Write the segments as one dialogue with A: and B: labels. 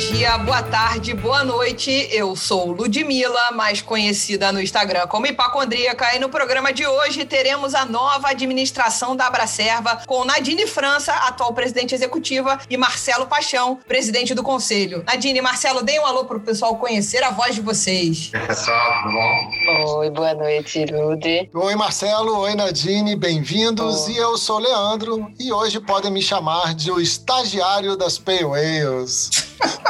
A: dia, boa tarde, boa noite. Eu sou Ludmilla, mais conhecida no Instagram como Hipacondríaca, e no programa de hoje teremos a nova administração da Abracerva com Nadine França, atual presidente executiva, e Marcelo Paixão, presidente do conselho. Nadine e Marcelo, deem um alô pro pessoal conhecer a voz de vocês.
B: Oi, pessoal, tudo bom?
C: Oi, boa noite, Lude.
D: Oi, Marcelo. Oi, Nadine. Bem-vindos. E eu sou Leandro. E hoje podem me chamar de o estagiário das Pale.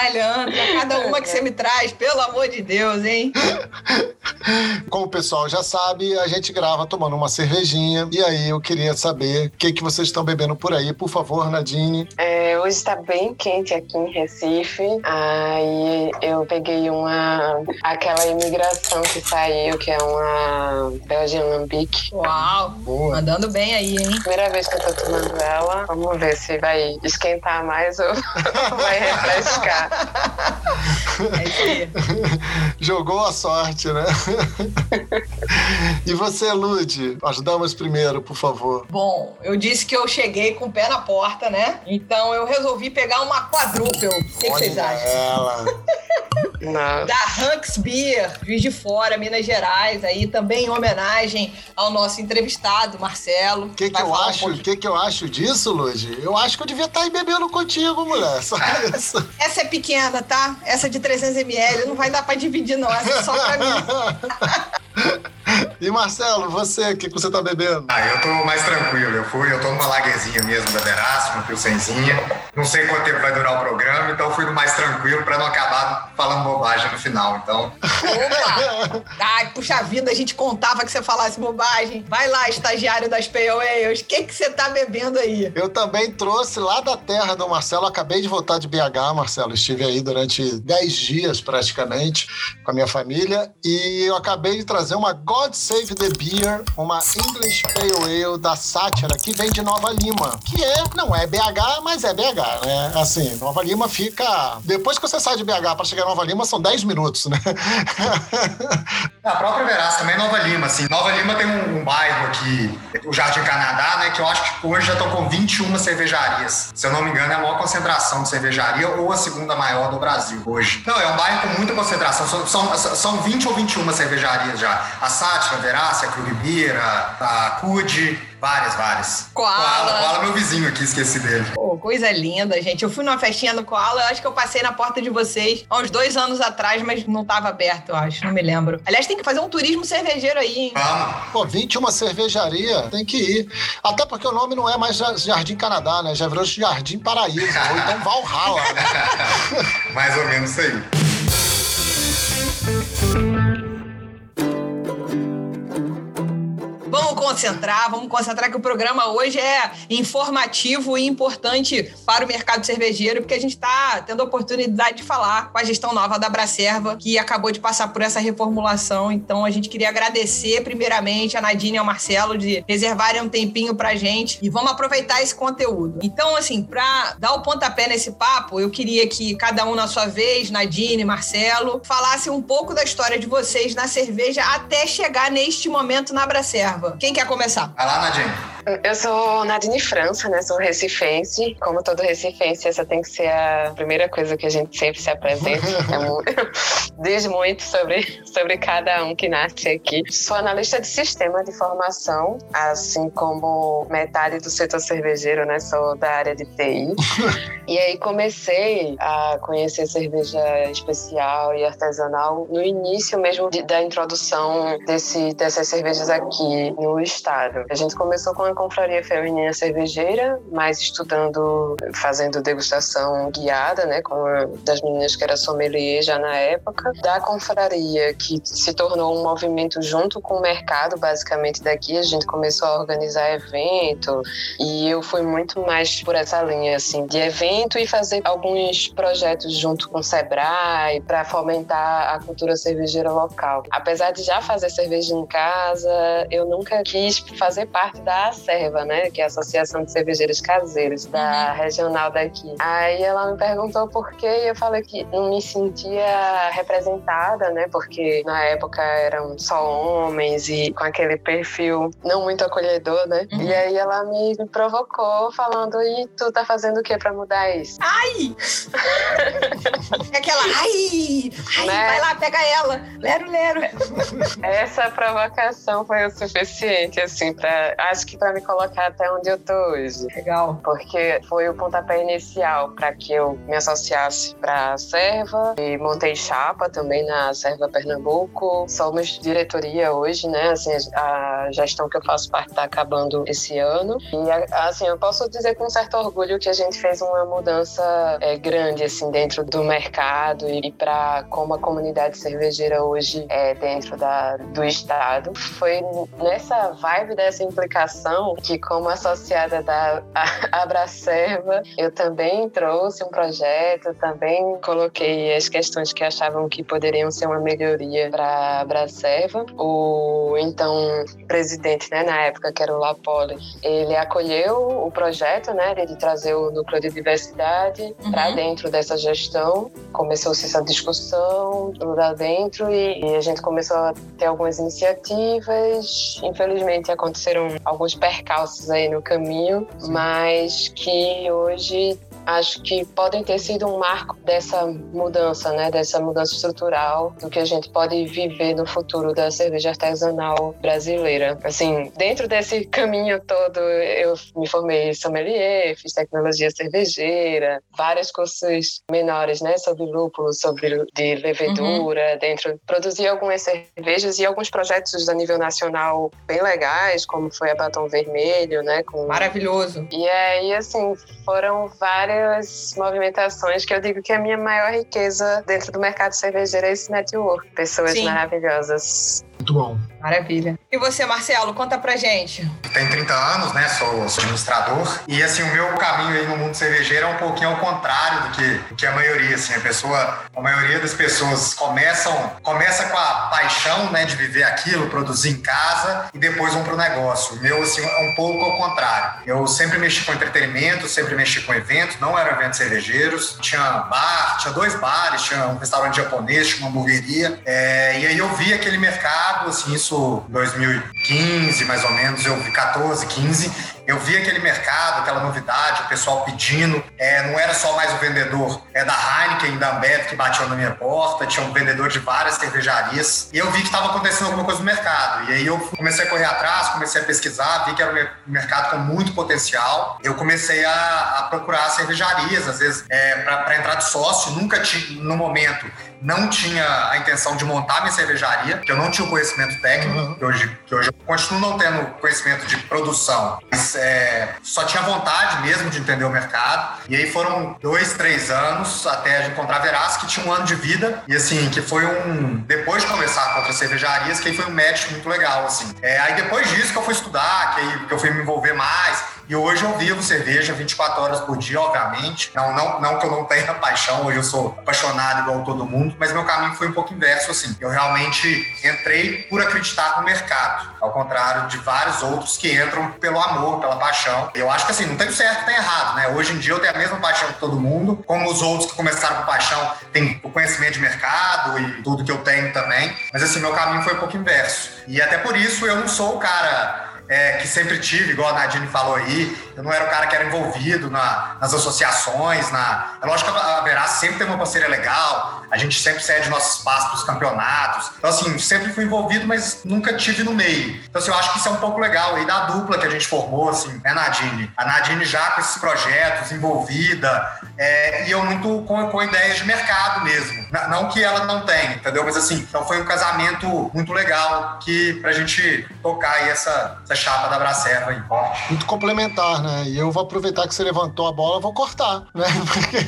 A: Ai, Leandro, cada uma que você me traz, pelo amor de Deus, hein?
D: Como o pessoal já sabe, a gente grava tomando uma cervejinha. E aí eu queria saber o que, que vocês estão bebendo por aí. Por favor, Nadine.
C: É, hoje está bem quente aqui em Recife. Aí eu peguei uma. aquela imigração que saiu, que é uma Belgian Lambic.
A: Uau! Boa. Mandando bem aí, hein?
C: Primeira vez que eu tô tomando ela. Vamos ver se vai esquentar mais ou vai refrescar.
A: É
D: Jogou a sorte, né? e você, Lude? As damas primeiro, por favor.
A: Bom, eu disse que eu cheguei com o pé na porta, né? Então eu resolvi pegar uma quadruple. O que, que vocês acham?
D: Ela.
A: da Hanks Beer, Juiz de Fora, Minas Gerais, aí também em homenagem ao nosso entrevistado, Marcelo.
D: O que, que eu acho? O que, que eu acho disso, Lude? Eu acho que eu devia estar aí bebendo contigo, mulher. Só isso.
A: Essa é pequena, tá? Essa de 300ml não vai dar pra dividir, não. Essa é só pra mim.
D: E Marcelo, você, o que, que você tá bebendo?
B: Ah, eu tô mais tranquilo. Eu fui, eu tô numa laguezinha mesmo da Veraço, uma pilsenzinha. Não sei quanto tempo vai durar o programa, então eu fui no mais tranquilo pra não acabar falando bobagem no final. Então.
A: Opa! Ai, puxa vida, a gente contava que você falasse bobagem. Vai lá, estagiário das Ales, o que, que você tá bebendo aí?
D: Eu também trouxe lá da terra do Marcelo. Acabei de voltar de BH, Marcelo. Estive aí durante 10 dias praticamente com a minha família. E eu acabei de trazer uma God Save the Beer, uma English Pale Ale da Sátira, que vem de Nova Lima. Que é, não é BH, mas é BH, né? Assim, Nova Lima fica. Depois que você sai de BH para chegar em Nova Lima, são 10 minutos, né?
B: A própria Verás também é Nova Lima, assim. Nova Lima tem um, um, bairro aqui, o Jardim Canadá, né? Que eu acho que hoje já estão com 21 cervejarias. Se eu não me engano, é a maior concentração de cervejaria ou a segunda maior do Brasil hoje. Não, é um bairro com muita concentração. São, são, são 20 ou 21 cervejarias já. A Sátira, a Verácia, a Krugbeer, a Cude, Várias, várias.
A: Koala.
B: Koala. Koala, meu vizinho aqui, esqueci dele.
A: Pô, coisa linda, gente. Eu fui numa festinha no Koala, eu acho que eu passei na porta de vocês há uns dois anos atrás, mas não tava aberto, eu acho. Não me lembro. Aliás, tem que fazer um turismo cervejeiro aí, hein?
B: Vamos.
D: Pô, 21 cervejaria, tem que ir. Até porque o nome não é mais Jardim Canadá, né? Já virou Jardim Paraíso, ou então Valhalla, né?
B: mais ou menos isso aí.
A: Concentrar, vamos concentrar que o programa hoje é informativo e importante para o mercado cervejeiro, porque a gente está tendo a oportunidade de falar com a gestão nova da Bracerva, que acabou de passar por essa reformulação. Então a gente queria agradecer primeiramente a Nadine e ao Marcelo de reservarem um tempinho para gente e vamos aproveitar esse conteúdo. Então, assim, para dar o pontapé nesse papo, eu queria que cada um na sua vez, Nadine, Marcelo, falasse um pouco da história de vocês na cerveja até chegar neste momento na Bracerva. Quem quer começar?
B: Vai lá, Nadine.
C: Eu sou Nadine França, né? Sou recifense. Como todo recifense, essa tem que ser a primeira coisa que a gente sempre se apresenta. É diz muito sobre, sobre cada um que nasce aqui. Sou analista de sistema de formação, assim como metade do setor cervejeiro, né? Sou da área de TI. e aí comecei a conhecer cerveja especial e artesanal no início mesmo de, da introdução desse, dessas cervejas aqui no estado. A gente começou com a confraria feminina cervejeira, mas estudando, fazendo degustação guiada, né, com uma das meninas que era sommelier já na época, da confraria, que se tornou um movimento junto com o mercado, basicamente, daqui. A gente começou a organizar evento e eu fui muito mais por essa linha, assim, de evento e fazer alguns projetos junto com o Sebrae para fomentar a cultura cervejeira local. Apesar de já fazer cerveja em casa, eu nunca quis fazer parte da Abracerva, né? Que é a Associação de Cervejeiros Caseiros da uhum. regional daqui. Aí ela me perguntou por quê e eu falei que não me sentia representada, né? Porque na época eram só homens e com aquele perfil não muito acolhedor, né? Uhum. E aí ela me provocou falando: e tu tá fazendo o que pra mudar isso?
A: Ai! é aquela, ai! Ai, né? vai lá, pega ela! Lero, lero!
C: Essa provocação foi o suficiente, assim, pra. Acho que pra me colocar até onde eu tô hoje.
A: Legal.
C: Porque foi o pontapé inicial para que eu me associasse pra Serva e montei chapa também na Serva Pernambuco. Somos diretoria hoje, né? Assim, a gestão que eu faço parte tá acabando esse ano. E, assim, eu posso dizer com certo orgulho que a gente fez uma mudança é, grande, assim, dentro do mercado e para como a comunidade cervejeira hoje é dentro da, do estado. Foi nessa vibe dessa implicação que, como associada da Abracerva, eu também trouxe um projeto, também coloquei as questões que achavam que poderiam ser uma melhoria para a Abracerva. O então presidente, né, na época, que era o Lapoli, ele acolheu o projeto, né, de trazer o núcleo de diversidade uhum. para dentro dessa gestão. Começou-se essa discussão lá dentro e, e a gente começou a ter algumas iniciativas. Infelizmente aconteceram alguns percalços aí no caminho, mas que hoje acho que podem ter sido um marco dessa mudança, né, dessa mudança estrutural do que a gente pode viver no futuro da cerveja artesanal brasileira. Assim, dentro desse caminho todo, eu me formei sommelier, fiz tecnologia cervejeira, vários cursos menores, né, sobre lúpulo, sobre de levedura, uhum. dentro produzi algumas cervejas e alguns projetos a nível nacional bem legais, como foi a Batom Vermelho, né, com
A: maravilhoso.
C: E aí assim, foram várias várias movimentações que eu digo que a minha maior riqueza dentro do mercado cervejeiro é esse network. Pessoas Sim. maravilhosas.
D: Muito bom.
A: Maravilha. E você, Marcelo, conta pra gente.
B: Tenho 30 anos, né? Sou, sou administrador. E assim, o meu caminho aí no mundo cervejeiro é um pouquinho ao contrário do que, do que a maioria, assim. A pessoa, a maioria das pessoas começam, começa com a paixão, né, de viver aquilo, produzir em casa e depois vão pro negócio. O meu, assim, é um pouco ao contrário. Eu sempre mexi com entretenimento, sempre mexi com eventos, não eram eventos cervejeiros. Tinha bar, tinha dois bares, tinha um restaurante japonês, tinha uma hamburgueria. É, e aí eu vi aquele mercado, assim, isso 2015, mais ou menos, eu vi 14, 15, eu vi aquele mercado, aquela novidade, o pessoal pedindo. É, não era só mais o vendedor é da Heineken, da Ambev que batiam na minha porta, tinha um vendedor de várias cervejarias. E eu vi que estava acontecendo alguma coisa no mercado. E aí eu comecei a correr atrás, comecei a pesquisar, vi que era um mercado com muito potencial. Eu comecei a, a procurar cervejarias, às vezes, é, para entrar de sócio. Nunca tinha, no momento, não tinha a intenção de montar minha cervejaria, que eu não tinha o conhecimento técnico, uhum. que, hoje, que hoje eu continuo não tendo conhecimento de produção, mas é, só tinha vontade mesmo de entender o mercado. E aí foram dois, três anos até encontrar a Veraz, que tinha um ano de vida, e assim, que foi um. Depois de começar com outras cervejarias, que aí foi um match muito legal, assim. É, aí depois disso que eu fui estudar, que, aí, que eu fui me envolver mais, e hoje eu vivo cerveja 24 horas por dia, obviamente. Não, não, não que eu não tenha paixão, hoje eu sou apaixonado igual todo mundo, mas meu caminho foi um pouco inverso, assim. Eu realmente entrei por acreditar no mercado, ao contrário de vários outros que entram pelo amor, pela paixão. Eu acho que assim, não tem certo tem errado, né? Hoje em dia eu tenho a mesma paixão que todo mundo, como os outros que começaram com paixão têm o conhecimento de mercado e tudo que eu tenho também. Mas assim, meu caminho foi um pouco inverso. E até por isso eu não sou o cara é, que sempre tive, igual a Nadine falou aí. Eu não era o cara que era envolvido na, nas associações. Na... É lógico que a Verás sempre tem uma parceria legal, a gente sempre cede nosso espaço para os campeonatos. Então, assim, sempre fui envolvido, mas nunca tive no meio. Então, assim, eu acho que isso é um pouco legal aí da dupla que a gente formou, assim, né, Nadine? A Nadine já com esses projetos, envolvida, é, e eu muito com, com ideias de mercado mesmo. Não que ela não tenha, entendeu? Mas, assim, então foi um casamento muito legal que pra gente tocar aí essa, essa chapa da Bracerva aí.
D: Muito complementar, né? E eu vou aproveitar que você levantou a bola, vou cortar, né? Porque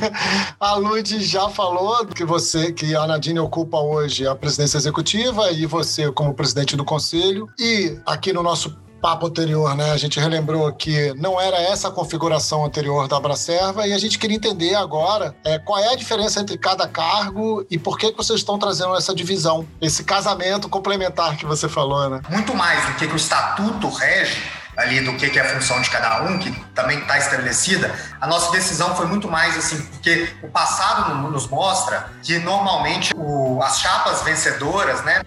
D: a Lud já falou que você, que a Nadine ocupa hoje a presidência executiva e você como presidente do conselho. E aqui no nosso papo anterior, né? A gente relembrou que não era essa a configuração anterior da Abracerva e a gente queria entender agora é, qual é a diferença entre cada cargo e por que, que vocês estão trazendo essa divisão, esse casamento complementar que você falou, né?
B: Muito mais do que o estatuto rege, ali do que, que é a função de cada um, que também está estabelecida, a nossa decisão foi muito mais assim, porque o passado nos mostra que normalmente o, as chapas vencedoras, né,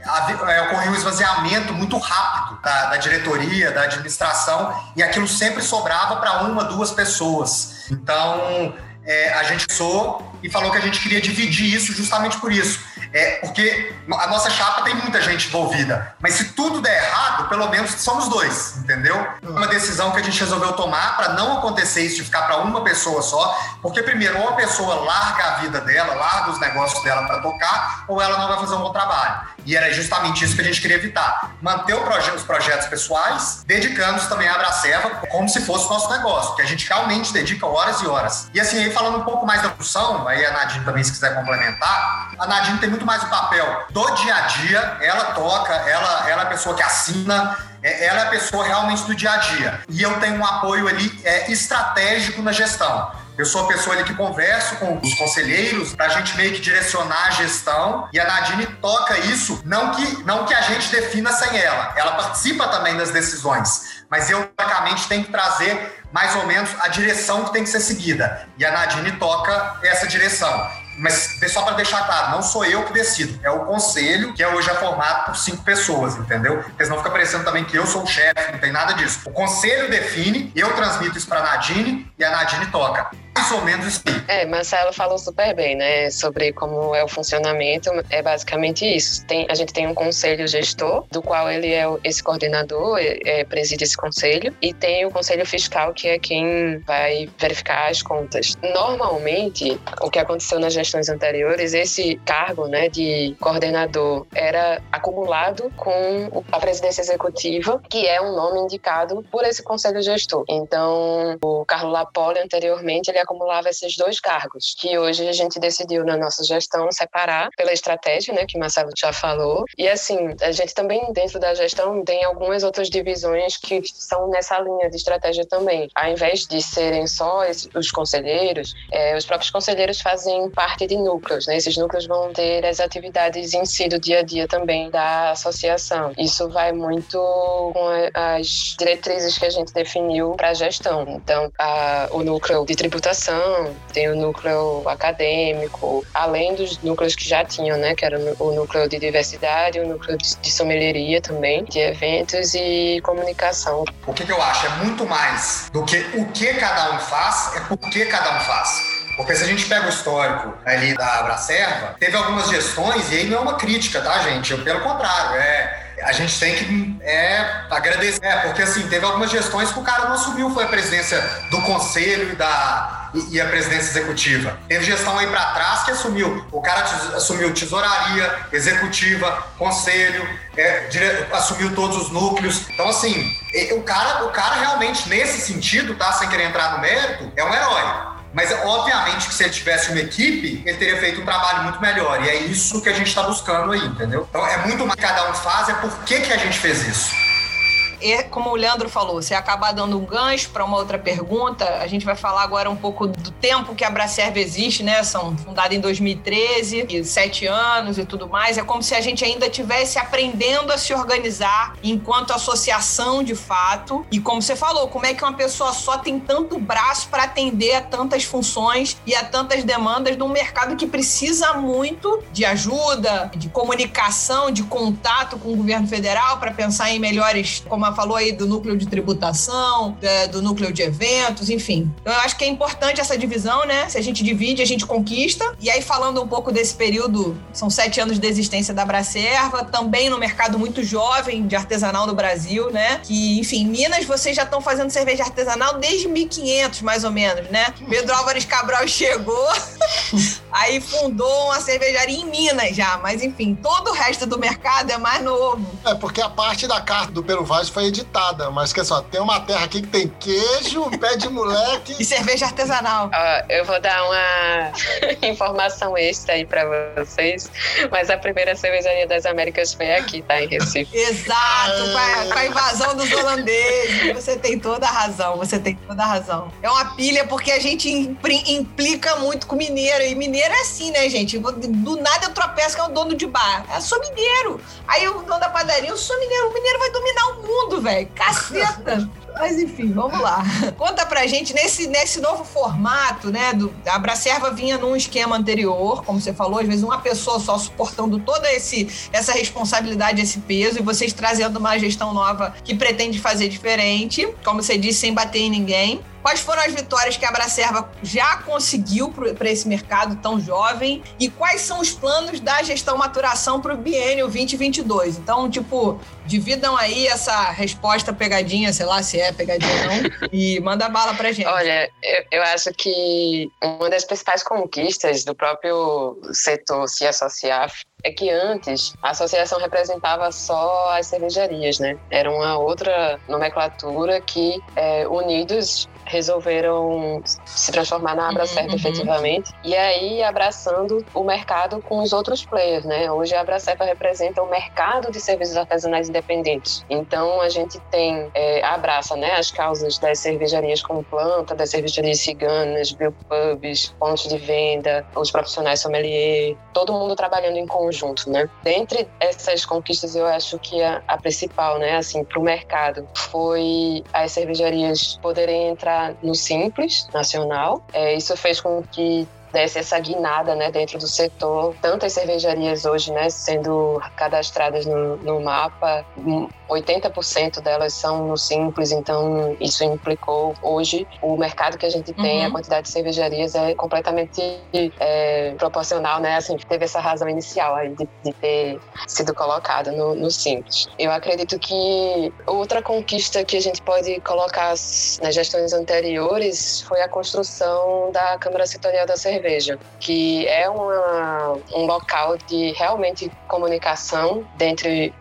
B: é, ocorreu um esvaziamento muito rápido da, da diretoria, da administração, e aquilo sempre sobrava para uma, duas pessoas. Então, é, a gente pensou e falou que a gente queria dividir isso justamente por isso. É, porque a nossa chapa tem muita gente envolvida. Mas se tudo der errado, pelo menos somos dois, entendeu? Uma decisão que a gente resolveu tomar para não acontecer isso de ficar para uma pessoa só. Porque, primeiro, ou a pessoa larga a vida dela, larga os negócios dela para tocar, ou ela não vai fazer um bom trabalho. E era justamente isso que a gente queria evitar. Manter proje os projetos pessoais, dedicando-se também à Abracerva como se fosse nosso negócio, que a gente realmente dedica horas e horas. E assim, aí falando um pouco mais da função, aí a Nadine também, se quiser complementar, a Nadine tem muito mais o papel do dia a dia, ela toca, ela, ela é a pessoa que assina, é, ela é a pessoa realmente do dia a dia. E eu tenho um apoio ali é, estratégico na gestão. Eu sou a pessoa ali que converso com os conselheiros para a gente meio que direcionar a gestão e a Nadine toca isso, não que, não que a gente defina sem ela. Ela participa também das decisões, mas eu, praticamente, tenho que trazer mais ou menos a direção que tem que ser seguida. E a Nadine toca essa direção. Mas só para deixar claro, não sou eu que decido, é o conselho, que é hoje é formado por cinco pessoas, entendeu? Porque senão fica parecendo também que eu sou o chefe, não tem nada disso. O conselho define, eu transmito isso para Nadine e a Nadine toca mais ou menos isso.
C: É, Marcelo falou super bem, né? Sobre como é o funcionamento. É basicamente isso. Tem, a gente tem um conselho gestor, do qual ele é esse coordenador, é, é, preside esse conselho, e tem o conselho fiscal, que é quem vai verificar as contas. Normalmente, o que aconteceu nas gestões anteriores, esse cargo, né, de coordenador era acumulado com a presidência executiva, que é um nome indicado por esse conselho gestor. Então, o Carlos Lapoli anteriormente ele acumulava esses dois cargos, que hoje a gente decidiu na nossa gestão separar pela estratégia, né, que Marcelo já falou. E assim, a gente também dentro da gestão tem algumas outras divisões que são nessa linha de estratégia também. Ao invés de serem só os conselheiros, é, os próprios conselheiros fazem parte de núcleos, né? Esses núcleos vão ter as atividades em si do dia a dia também da associação. Isso vai muito com as diretrizes que a gente definiu para a gestão. Então, a, o núcleo de tributação tem o núcleo acadêmico, além dos núcleos que já tinham, né, que era o núcleo de diversidade, o núcleo de sommelieria também, de eventos e comunicação.
B: O que, que eu acho? É muito mais do que o que cada um faz, é por que cada um faz. Porque se a gente pega o histórico ali da Abracerva, teve algumas gestões, e aí não é uma crítica, tá, gente? Pelo contrário, é a gente tem que é, agradecer. É, porque assim, teve algumas gestões que o cara não assumiu, foi a presidência do conselho e da e, a presidência executiva. Teve gestão aí para trás que assumiu. O cara assumiu tesouraria, executiva, conselho, é, dire, assumiu todos os núcleos. Então, assim, o cara, o cara realmente, nesse sentido, tá? Sem querer entrar no mérito, é um herói. Mas, obviamente, que se ele tivesse uma equipe, ele teria feito um trabalho muito melhor. E é isso que a gente está buscando aí, entendeu? Então, é muito mais que cada um faz, é por que, que a gente fez isso
A: e como o Leandro falou, você acabar dando um gancho para uma outra pergunta, a gente vai falar agora um pouco do tempo que a Bracerva existe, né? São fundada em 2013, e sete anos e tudo mais. É como se a gente ainda estivesse aprendendo a se organizar enquanto associação de fato. E como você falou, como é que uma pessoa só tem tanto braço para atender a tantas funções e a tantas demandas de um mercado que precisa muito de ajuda, de comunicação, de contato com o governo federal para pensar em melhores, como falou aí do núcleo de tributação, do núcleo de eventos, enfim. Então, eu acho que é importante essa divisão, né? Se a gente divide, a gente conquista. E aí, falando um pouco desse período, são sete anos de existência da Bracerva, também no mercado muito jovem de artesanal no Brasil, né? Que, enfim, Minas, vocês já estão fazendo cerveja artesanal desde 1500, mais ou menos, né? Pedro Álvares Cabral chegou, aí fundou uma cervejaria em Minas já, mas enfim, todo o resto do mercado é mais novo.
D: É, porque a parte da carta do Peru Vaz foi editada, mas que só, tem uma terra aqui que tem queijo, pé de moleque.
A: e cerveja artesanal.
C: Uh, eu vou dar uma informação extra aí pra vocês, mas a primeira cervejaria das Américas foi aqui, tá? Em Recife.
A: Exato, com a, com a invasão dos holandeses. Você tem toda a razão, você tem toda a razão. É uma pilha porque a gente implica muito com mineiro, e mineiro é assim, né, gente? Do nada eu tropeço que é o dono de bar. Eu sou mineiro. Aí o dono da padaria, eu sou mineiro. O mineiro vai dominar o mundo, velho. Caceta. Mas enfim, vamos lá. Conta pra gente, nesse, nesse novo formato, né? Do, a Bracerva vinha num esquema anterior, como você falou, às vezes uma pessoa só suportando toda esse, essa responsabilidade, esse peso, e vocês trazendo uma gestão nova que pretende fazer diferente, como você disse, sem bater em ninguém. Quais foram as vitórias que a Abracerva já conseguiu para esse mercado tão jovem? E quais são os planos da gestão maturação para o biênio 2022? Então, tipo, dividam aí essa resposta pegadinha, sei lá se é pegadinha ou não, e manda bala para gente.
C: Olha, eu, eu acho que uma das principais conquistas do próprio setor se associar é que antes a associação representava só as cervejarias, né? Era uma outra nomenclatura que é, unidos resolveram se transformar na Abracerta uhum. efetivamente e aí abraçando o mercado com os outros players, né? Hoje a Abracerta representa o mercado de serviços artesanais independentes. Então a gente tem é, abraça, né, as causas das cervejarias como planta, das cervejarias ciganas, biopubs, pontos de venda, os profissionais sommelier, todo mundo trabalhando em conjunto, né? Dentre essas conquistas eu acho que a, a principal, né, assim, para o mercado foi as cervejarias poderem entrar no Simples Nacional. É, isso fez com que desse essa guinada né, dentro do setor. Tantas cervejarias hoje né, sendo cadastradas no, no mapa, 80% delas são no Simples, então isso implicou hoje o mercado que a gente tem, uhum. a quantidade de cervejarias é completamente é, proporcional, né? Assim, teve essa razão inicial aí de, de ter sido colocado no, no, Simples. Eu acredito que outra conquista que a gente pode colocar nas gestões anteriores foi a construção da Câmara Setorial da Cerveja, que é uma, um local de realmente comunicação dentre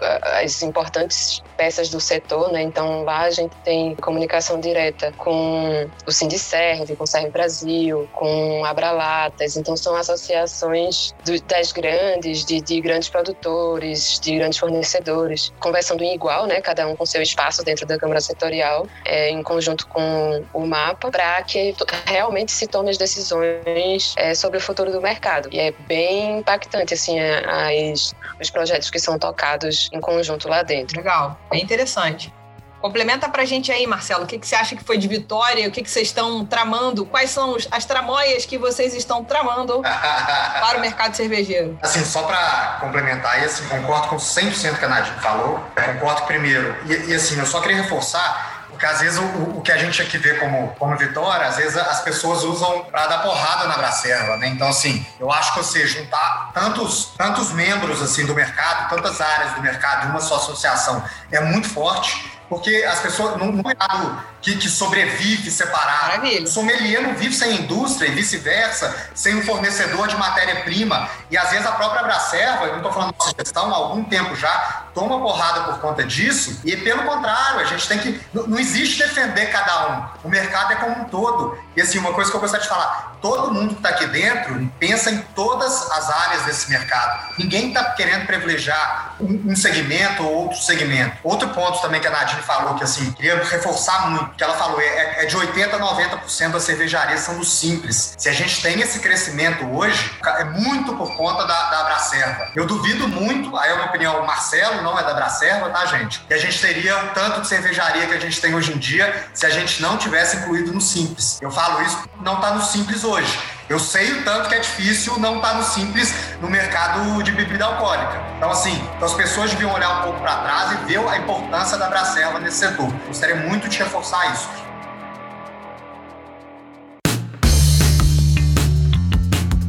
C: as importantes peças do setor, né? Então lá a gente tem comunicação direta com o Sindicerve, com o Serve Brasil, com Abralatas. Então são associações do, das grandes, de, de, grandes produtores, de grandes fornecedores, conversando em igual, né? Cada um com seu espaço dentro da Câmara Setorial, é, em conjunto com o mapa, para que realmente se tome as decisões é, sobre o futuro do mercado. E é bem impactante assim as, os projetos que são tocados em conjunto lá dentro.
A: Legal, bem interessante. Complementa pra gente aí, Marcelo, o que, que você acha que foi de vitória, o que, que vocês estão tramando, quais são as tramóias que vocês estão tramando para o mercado cervejeiro?
B: Assim, só para complementar, e assim, concordo com 100% que a Nadir falou, concordo primeiro, e, e assim, eu só queria reforçar porque às vezes o, o, que a gente aqui vê como, como vitória, às vezes as pessoas usam para dar porrada na bracerva, né? Então, assim, eu acho que você juntar tantos, tantos membros assim do mercado, tantas áreas do mercado, uma só associação, é muito forte porque as pessoas não, não é algo que, que, sobrevive separado. Maravilha. O sommelier não vive sem indústria e vice-versa, sem um fornecedor de matéria-prima. E às vezes a própria Bracerva, eu não estou falando de gestão há algum tempo já, toma porrada por conta disso. E pelo contrário, a gente tem que. Não, não existe defender cada um. O mercado é como um todo. E assim, uma coisa que eu gostaria de falar: todo mundo que está aqui dentro pensa em todas as áreas desse mercado. Ninguém está querendo privilegiar um, um segmento ou outro segmento. Outro ponto também que a Nadine falou, que assim, queria reforçar muito, que ela falou, é, é de 80% a 90% das cervejarias são do simples. Se a gente tem esse crescimento hoje, é muito por conta da, da Bracerva. Eu duvido muito, aí é uma opinião, Marcelo não é da Bracerva, tá, gente? Que a gente teria o tanto de cervejaria que a gente tem hoje em dia se a gente não tivesse incluído no simples. Eu falo isso, não tá no simples hoje. Eu sei o tanto que é difícil não estar tá no simples no mercado de bebida alcoólica. Então, assim, então as pessoas deviam olhar um pouco para trás e ver a importância da Bracelva nesse setor. Gostaria muito de reforçar isso.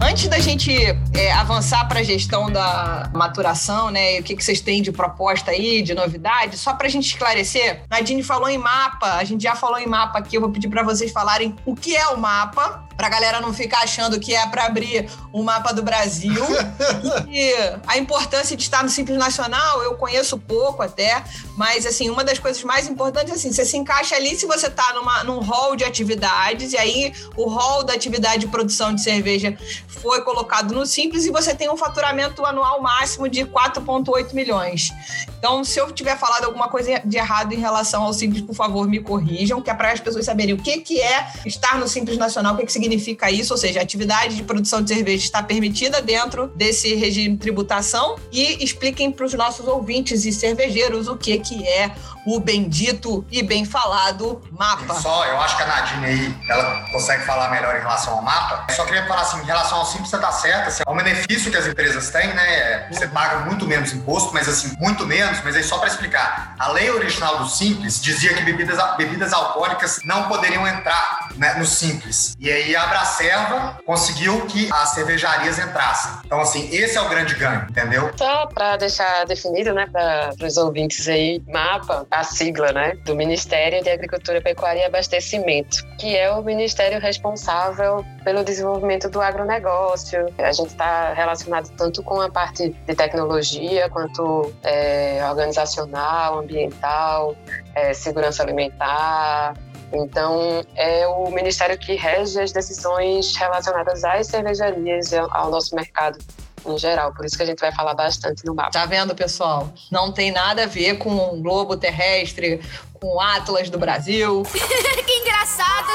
A: Antes da gente é, avançar para a gestão da maturação, né, o que, que vocês têm de proposta aí, de novidade, só para a gente esclarecer, Nadine falou em mapa, a gente já falou em mapa aqui, eu vou pedir para vocês falarem o que é o mapa, pra galera não ficar achando que é para abrir o mapa do Brasil. e a importância de estar no Simples Nacional, eu conheço pouco até, mas assim, uma das coisas mais importantes é assim, você se encaixa ali se você tá numa, num hall de atividades, e aí o hall da atividade de produção de cerveja foi colocado no Simples e você tem um faturamento anual máximo de 4,8 milhões. Então, se eu tiver falado alguma coisa de errado em relação ao Simples, por favor, me corrijam, que é para as pessoas saberem o que, que é estar no Simples Nacional, o que, que significa isso, ou seja, a atividade de produção de cerveja está permitida dentro desse regime de tributação. E expliquem para os nossos ouvintes e cervejeiros o que, que é o bendito e bem falado mapa.
B: Só, eu acho que a Nadine aí, ela consegue falar melhor em relação ao mapa. Eu só queria falar assim, em relação ao simples, você tá certo, assim, é um benefício que as empresas têm, né? Você paga muito menos imposto, mas assim, muito menos, mas aí só para explicar. A lei original do Simples dizia que bebidas, bebidas alcoólicas não poderiam entrar né, no Simples. E aí a Abracerva conseguiu que as cervejarias entrassem. Então, assim, esse é o grande ganho, entendeu?
C: Só para deixar definido, né, para os ouvintes aí, MAPA, a sigla, né, do Ministério de Agricultura, Pecuária e Abastecimento, que é o ministério responsável pelo desenvolvimento do agronegócio. A gente está relacionado tanto com a parte de tecnologia quanto é, organizacional, ambiental, é, segurança alimentar, então, é o ministério que rege as decisões relacionadas às cervejarias e ao nosso mercado em geral. Por isso que a gente vai falar bastante no mapa.
A: Tá vendo, pessoal? Não tem nada a ver com o globo terrestre, com o Atlas do Brasil.
E: que engraçado!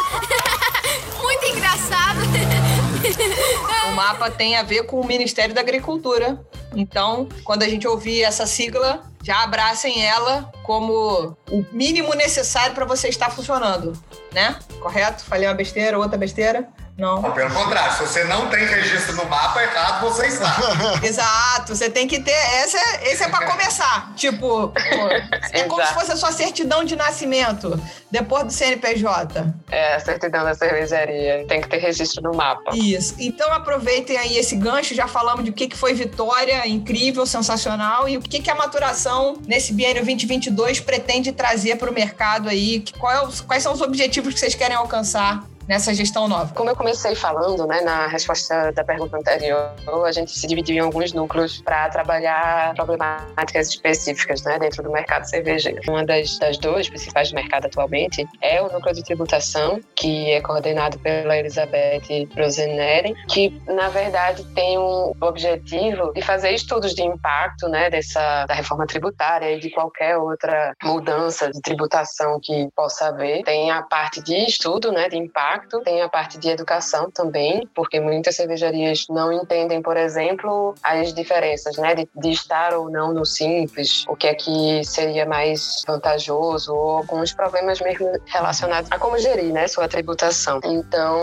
E: Muito engraçado!
A: o mapa tem a ver com o Ministério da Agricultura. Então, quando a gente ouvir essa sigla, já abracem ela como o mínimo necessário para você estar funcionando, né? Correto? Falei uma besteira, outra besteira? Não.
B: não. Pelo contrário, se você não tem registro no mapa, errado você está.
A: Exato, você tem que ter. Esse é, esse é para começar. Tipo, pô, é como se fosse a sua certidão de nascimento, depois do CNPJ.
C: É, a certidão da cervejaria. Tem que ter registro no mapa.
A: Isso. Então aproveitem aí esse gancho, já falamos de o que foi vitória, incrível, sensacional, e o que a maturação nesse biênio 2022 pretende trazer para o mercado aí. É quais são os objetivos que vocês querem alcançar nessa gestão nova?
C: Como eu comecei falando, né, na resposta da pergunta anterior, a gente se dividiu em alguns núcleos para trabalhar problemáticas específicas, né, dentro do mercado cervejeiro. Uma das, das duas principais do mercado atualmente é o núcleo de tributação, que é coordenado pela Elizabeth Roseneren, que na verdade tem um objetivo de fazer estudos de impacto, né, dessa da reforma tributária e de qualquer outra mudança de tributação que possa haver. Tem a parte de estudo, né, de impacto impacto, tem a parte de educação também, porque muitas cervejarias não entendem, por exemplo, as diferenças, né, de, de estar ou não no simples, o que é que seria mais vantajoso, ou alguns problemas mesmo relacionados a como gerir, né, sua tributação. Então,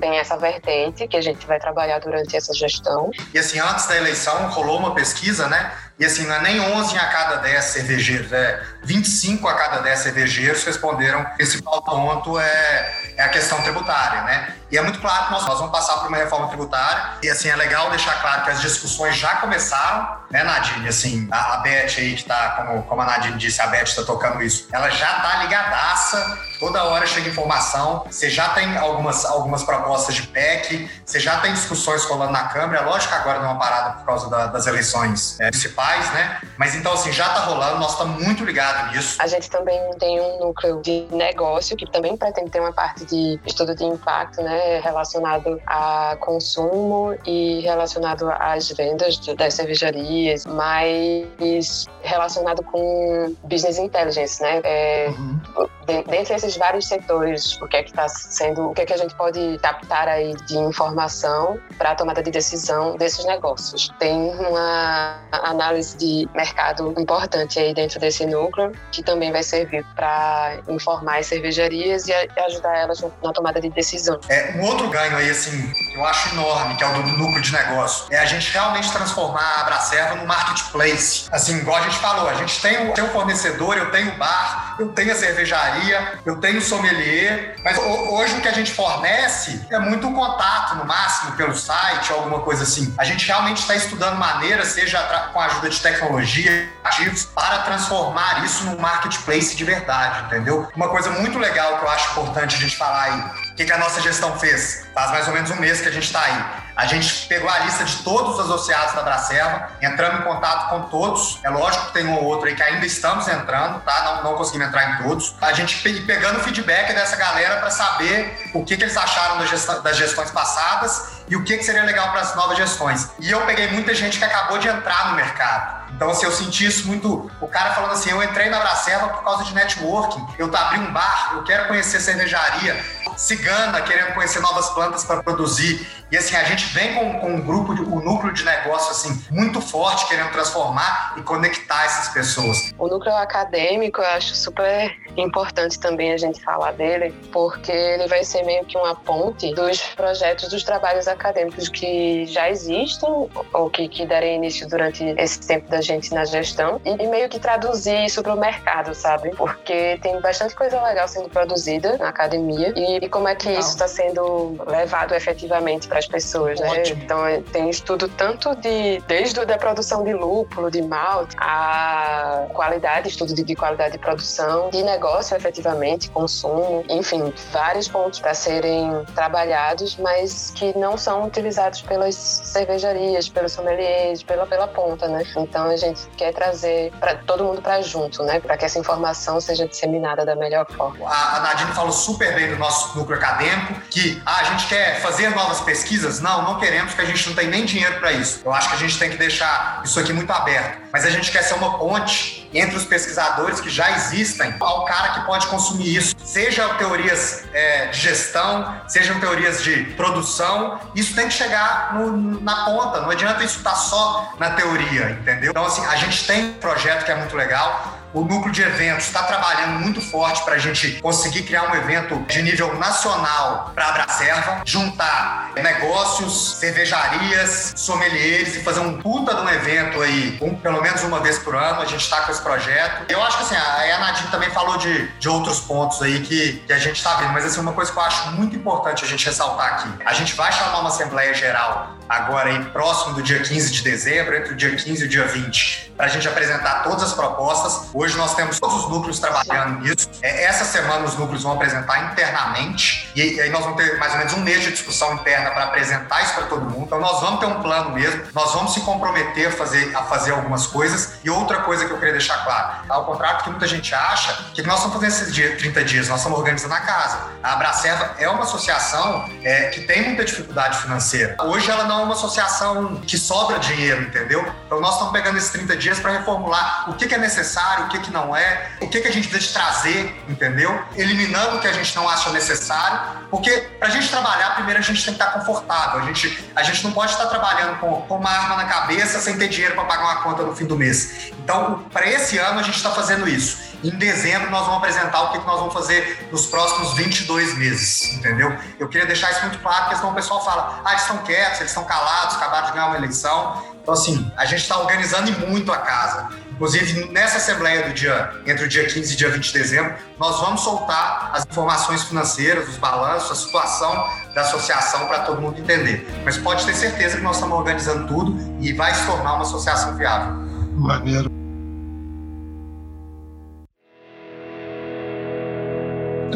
C: tem essa vertente que a gente vai trabalhar durante essa gestão.
B: E assim, antes da eleição rolou uma pesquisa, né, e assim, não é nem 11 a cada 10 cervejeiros, é 25 a cada 10 cervejeiros responderam que o principal ponto é, é a questão tributária, né? E é muito claro que nós, nós vamos passar por uma reforma tributária. E assim, é legal deixar claro que as discussões já começaram, né, Nadine? Assim, a, a Beth aí que tá, como, como a Nadine disse, a Beth está tocando isso, ela já tá ligadaça, toda hora chega informação. Você já tem algumas, algumas propostas de PEC, você já tem discussões rolando na Câmara. Lógico que agora deu uma parada por causa da, das eleições é, municipais, né? Mas então, assim, já tá rolando, nós estamos muito ligados nisso.
C: A gente também tem um núcleo de negócio que também pretende ter uma parte de estudo de impacto, né? Relacionado a consumo e relacionado às vendas das cervejarias, mas relacionado com business intelligence, né? É, uhum. Dentre esses vários setores, o que é que está sendo, o que é que a gente pode captar aí de informação para a tomada de decisão desses negócios? Tem uma análise de mercado importante aí dentro desse núcleo, que também vai servir para informar as cervejarias e ajudar elas na tomada de decisão.
B: É, um outro ganho aí, assim, eu acho enorme, que é o do núcleo de negócio, é a gente realmente transformar a Bracerva no marketplace. Assim, igual a gente falou, a gente tem o, tem o fornecedor, eu tenho o bar, eu tenho a cervejaria, eu tenho o sommelier, mas hoje o que a gente fornece é muito contato, no máximo, pelo site, alguma coisa assim. A gente realmente está estudando maneiras, seja com a ajuda de tecnologia, ativos, para transformar isso num marketplace de verdade, entendeu? Uma coisa muito legal que eu acho importante a gente falar aí, o que, que a nossa gestão fez? Faz mais ou menos um mês que a gente está aí. A gente pegou a lista de todos os associados da Bracerva, entramos em contato com todos. É lógico que tem um ou outro aí que ainda estamos entrando, tá? Não, não conseguimos entrar em todos. A gente pegando o feedback dessa galera para saber o que, que eles acharam das, gestão, das gestões passadas e o que, que seria legal para as novas gestões. E eu peguei muita gente que acabou de entrar no mercado. Então, assim, eu senti isso muito. O cara falando assim: eu entrei na Bracerva por causa de networking, eu abri um bar, eu quero conhecer cervejaria, cigana querendo conhecer novas plantas para produzir. E assim, a gente vem com, com um grupo, de, um núcleo de negócio assim, muito forte, querendo transformar e conectar essas pessoas.
C: O núcleo acadêmico, eu acho super importante também a gente falar dele, porque ele vai ser meio que uma ponte dos projetos, dos trabalhos acadêmicos que já existem ou que, que darem início durante esse tempo da gente na gestão e, e meio que traduzir isso para o mercado, sabe? Porque tem bastante coisa legal sendo produzida na academia e, e como é que isso está sendo levado efetivamente para as pessoas, né? Então tem estudo tanto de desde a produção de lúpulo, de malte, a qualidade, estudo de, de qualidade de produção, de negócio efetivamente, consumo, enfim, vários pontos para serem trabalhados, mas que não são utilizados pelas cervejarias, pelos sommeliers, pela pela ponta, né? Então a gente quer trazer para todo mundo para junto, né? Para que essa informação seja disseminada da melhor forma.
B: A, Nadine falou super bem do nosso núcleo acadêmico, que ah, a gente quer fazer novas pesquisas. Não, não queremos, porque a gente não tem nem dinheiro para isso. Eu acho que a gente tem que deixar isso aqui muito aberto. Mas a gente quer ser uma ponte entre os pesquisadores que já existem ao cara que pode consumir isso. Sejam teorias é, de gestão, sejam teorias de produção, isso tem que chegar no, na ponta. Não adianta isso estar só na teoria, entendeu? Então, assim, a gente tem um projeto que é muito legal o núcleo de eventos está trabalhando muito forte para a gente conseguir criar um evento de nível nacional para a Abracerva, juntar negócios, cervejarias, sommeliers e fazer um puta de um evento aí, um, pelo menos uma vez por ano. A gente está com esse projeto. Eu acho que assim, a Nadine também falou de, de outros pontos aí que, que a gente está vendo, mas assim, uma coisa que eu acho muito importante a gente ressaltar aqui: a gente vai chamar uma Assembleia Geral agora aí próximo do dia 15 de dezembro, entre o dia 15 e o dia 20, para a gente apresentar todas as propostas. Hoje nós temos todos os núcleos trabalhando nisso. É, essa semana os núcleos vão apresentar internamente e aí nós vamos ter mais ou menos um mês de discussão interna para apresentar isso para todo mundo. Então nós vamos ter um plano mesmo, nós vamos se comprometer a fazer, a fazer algumas coisas. E outra coisa que eu queria deixar claro, ao contrário do que muita gente acha, que nós estamos fazendo esses dias, 30 dias, nós estamos organizando a casa. A Abracerva é uma associação é, que tem muita dificuldade financeira. Hoje ela não é uma associação que sobra dinheiro, entendeu? Então nós estamos pegando esses 30 dias para reformular o que, que, é necessário, o que, que não é, o que, que a gente precisa trazer, entendeu? Eliminando o que a gente não acha necessário, porque para a gente trabalhar, primeiro a gente tem que estar confortável. A gente, a gente não pode estar trabalhando com, com uma arma na cabeça sem ter dinheiro para pagar uma conta no fim do mês. Então, para esse ano, a gente está fazendo isso. Em dezembro, nós vamos apresentar o que, nós vamos fazer nos próximos 22 meses, entendeu? Eu queria deixar isso muito claro, porque senão o pessoal fala, ah, eles estão quietos, eles estão calados, acabaram de ganhar uma eleição. Então, assim, a gente está organizando muito a casa. Inclusive, nessa assembleia do dia, entre o dia 15 e dia 20 de dezembro, nós vamos soltar as informações financeiras, os balanços, a situação da associação para todo mundo entender. Mas pode ter certeza que nós estamos organizando tudo e vai se tornar uma associação viável.
D: Maneiro.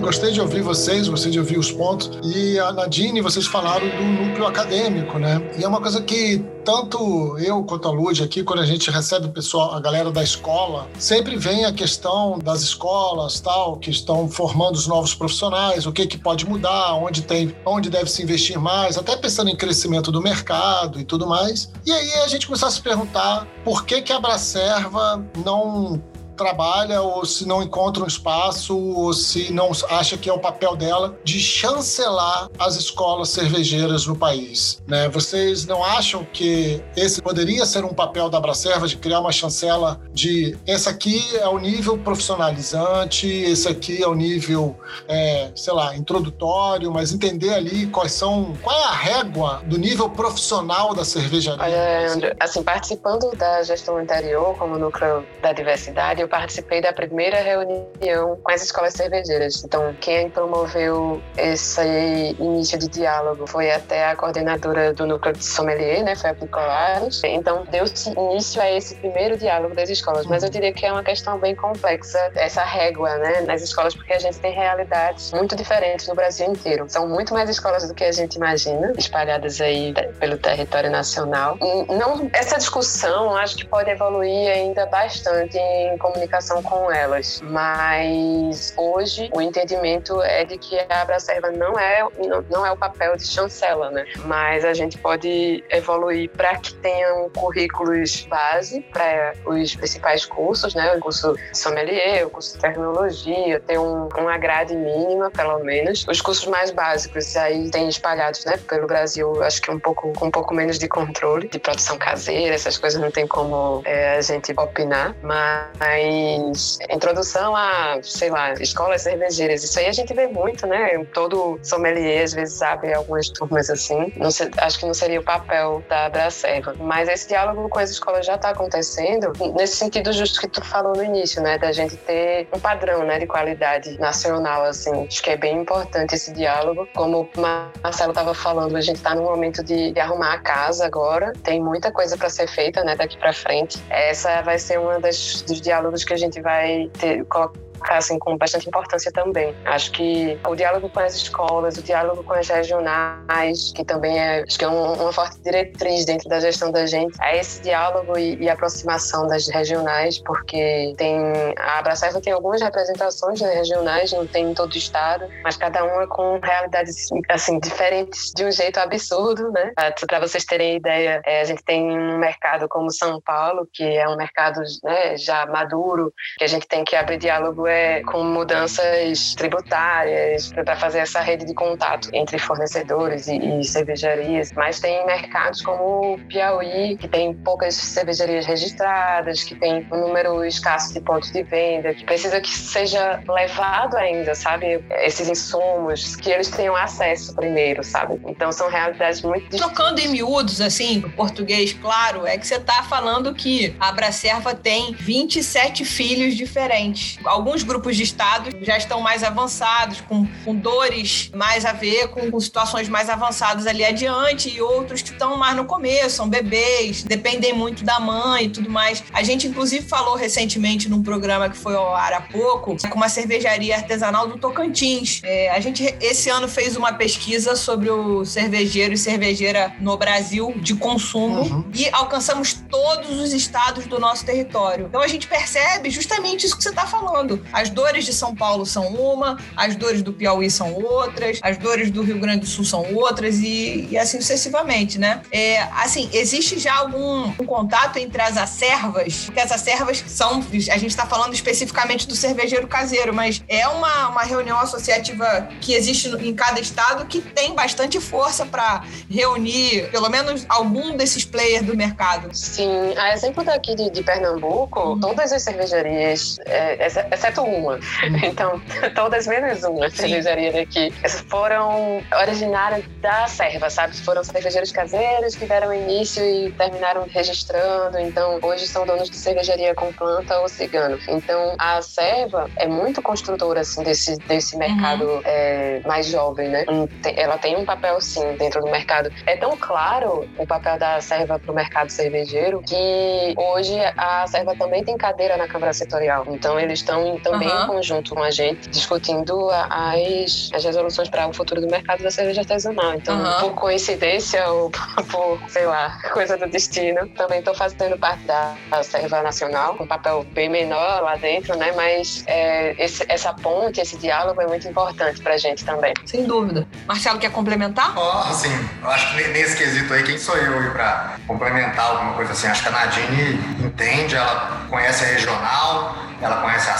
D: Gostei de ouvir vocês, gostei de ouvir os pontos. E a Nadine, vocês falaram do núcleo acadêmico, né? E é uma coisa que tanto eu quanto a Lud aqui, quando a gente recebe o pessoal, a galera da escola, sempre vem a questão das escolas, tal, que estão formando os novos profissionais, o que que pode mudar, onde tem, onde deve se investir mais, até pensando em crescimento do mercado e tudo mais. E aí a gente começou a se perguntar por que que a Bracerva não trabalha ou se não encontra um espaço ou se não acha que é o papel dela de chancelar as escolas cervejeiras no país. Né? Vocês não acham que esse poderia ser um papel da Bracerva de criar uma chancela de esse aqui é o nível profissionalizante, esse aqui é o nível, é, sei lá, introdutório, mas entender ali quais são, qual é a régua do nível profissional da cervejaria?
C: Olha, assim, participando da gestão anterior como núcleo da diversidade, eu participei da primeira reunião com as escolas cervejeiras. Então, quem promoveu esse início de diálogo foi até a coordenadora do núcleo de sommelier, né, foi a Picolares. Então, deu-se início a esse primeiro diálogo das escolas. Mas eu diria que é uma questão bem complexa essa régua, né, nas escolas, porque a gente tem realidades muito diferentes no Brasil inteiro. São muito mais escolas do que a gente imagina, espalhadas aí pelo território nacional. E não essa discussão, acho que pode evoluir ainda bastante em como comunicação com elas. Mas hoje o entendimento é de que a Abracerva não é, não é o papel de chancela, né? Mas a gente pode evoluir para que tenham currículos base para os principais cursos, né? O curso sommelier, o curso de tecnologia, ter um, uma grade mínima, pelo menos. Os cursos mais básicos aí tem espalhados, né, pelo Brasil, acho que um pouco com um pouco menos de controle de produção caseira, essas coisas não tem como é, a gente opinar, mas introdução a, sei lá, escolas cervejeiras, isso aí a gente vê muito, né? Todo sommelier às vezes abre algumas turmas assim. Sei, acho que não seria o papel da Abracerva, mas esse diálogo com as escolas já está acontecendo nesse sentido justo que tu falou no início, né, da gente ter um padrão, né, de qualidade nacional assim. Acho que é bem importante esse diálogo, como o Marcelo estava falando, a gente está no momento de, de, arrumar a casa agora, tem muita coisa para ser feita, né, daqui para frente. Essa vai ser uma das dos diálogos que a gente vai ter, assim, com bastante importância também. Acho que o diálogo com as escolas, o diálogo com as regionais, que também é, acho que é um, uma forte diretriz dentro da gestão da gente, é esse diálogo e, e aproximação das regionais, porque tem a Abracerva tem algumas representações né, regionais, não tem em todo o estado, mas cada uma com realidades assim diferentes de um jeito absurdo, né? Para vocês terem ideia, é, a gente tem um mercado como São Paulo, que é um mercado né, já maduro, que a gente tem que abrir diálogo é, com mudanças tributárias para fazer essa rede de contato entre fornecedores e, e cervejarias. Mas tem mercados como o Piauí, que tem poucas cervejarias registradas, que tem um número escasso de pontos de venda, que precisa que seja levado ainda, sabe? Esses insumos, que eles tenham acesso primeiro, sabe? Então são realidades muito.
A: Trocando em miúdos, assim, português, claro, é que você está falando que a Abracerva tem 27 filhos diferentes. Alguns alguns grupos de estados já estão mais avançados, com, com dores mais a ver, com, com, situações mais avançadas ali adiante, e outros que estão mais no começo, são bebês, dependem muito da mãe e tudo mais. A gente, inclusive, falou recentemente num programa que foi ao ar há pouco, com uma cervejaria artesanal do Tocantins. É, a gente, esse ano, fez uma pesquisa sobre o cervejeiro e cervejeira no Brasil de consumo uhum. e alcançamos todos os estados do nosso território. Então a gente percebe justamente isso que você está falando. As dores de São Paulo são uma, as dores do Piauí são outras, as dores do Rio Grande do Sul são outras e, e assim sucessivamente, né? É, assim, existe já algum um contato entre as acervas? Porque as acervas são, a gente está falando especificamente do cervejeiro caseiro, mas é uma, uma reunião associativa que existe em cada estado que tem bastante força para reunir pelo menos algum desses players do mercado.
C: Sim, a exemplo daqui de, de Pernambuco, uhum. todas as cervejarias, é, exceto exceto uma. Uhum. Então, todas menos uma cervejaria daqui foram originárias da serva, sabe? Foram cervejeiros caseiros que deram início e terminaram registrando. Então, hoje são donos de cervejaria com planta ou cigano. Então, a serva é muito construtora, assim, desse, desse mercado uhum. é, mais jovem, né? Ela tem um papel, sim, dentro do mercado. É tão claro o papel da serva para o mercado cervejeiro que hoje a serva também tem cadeira na Câmara Setorial. Então, eles estão também uhum. em conjunto com a gente, discutindo as, as resoluções para o futuro do mercado da cerveja artesanal. Então, uhum. por coincidência ou por, sei lá, coisa do destino, também estou fazendo parte da, da Serva Nacional, um papel bem menor lá dentro, né? Mas é, esse, essa ponte, esse diálogo é muito importante para a gente também.
A: Sem dúvida. Marcelo, quer complementar?
B: Oh, sim. Eu acho que nesse quesito aí, quem sou eu para complementar alguma coisa assim? Acho que a Nadine entende, ela conhece a regional, ela conhece a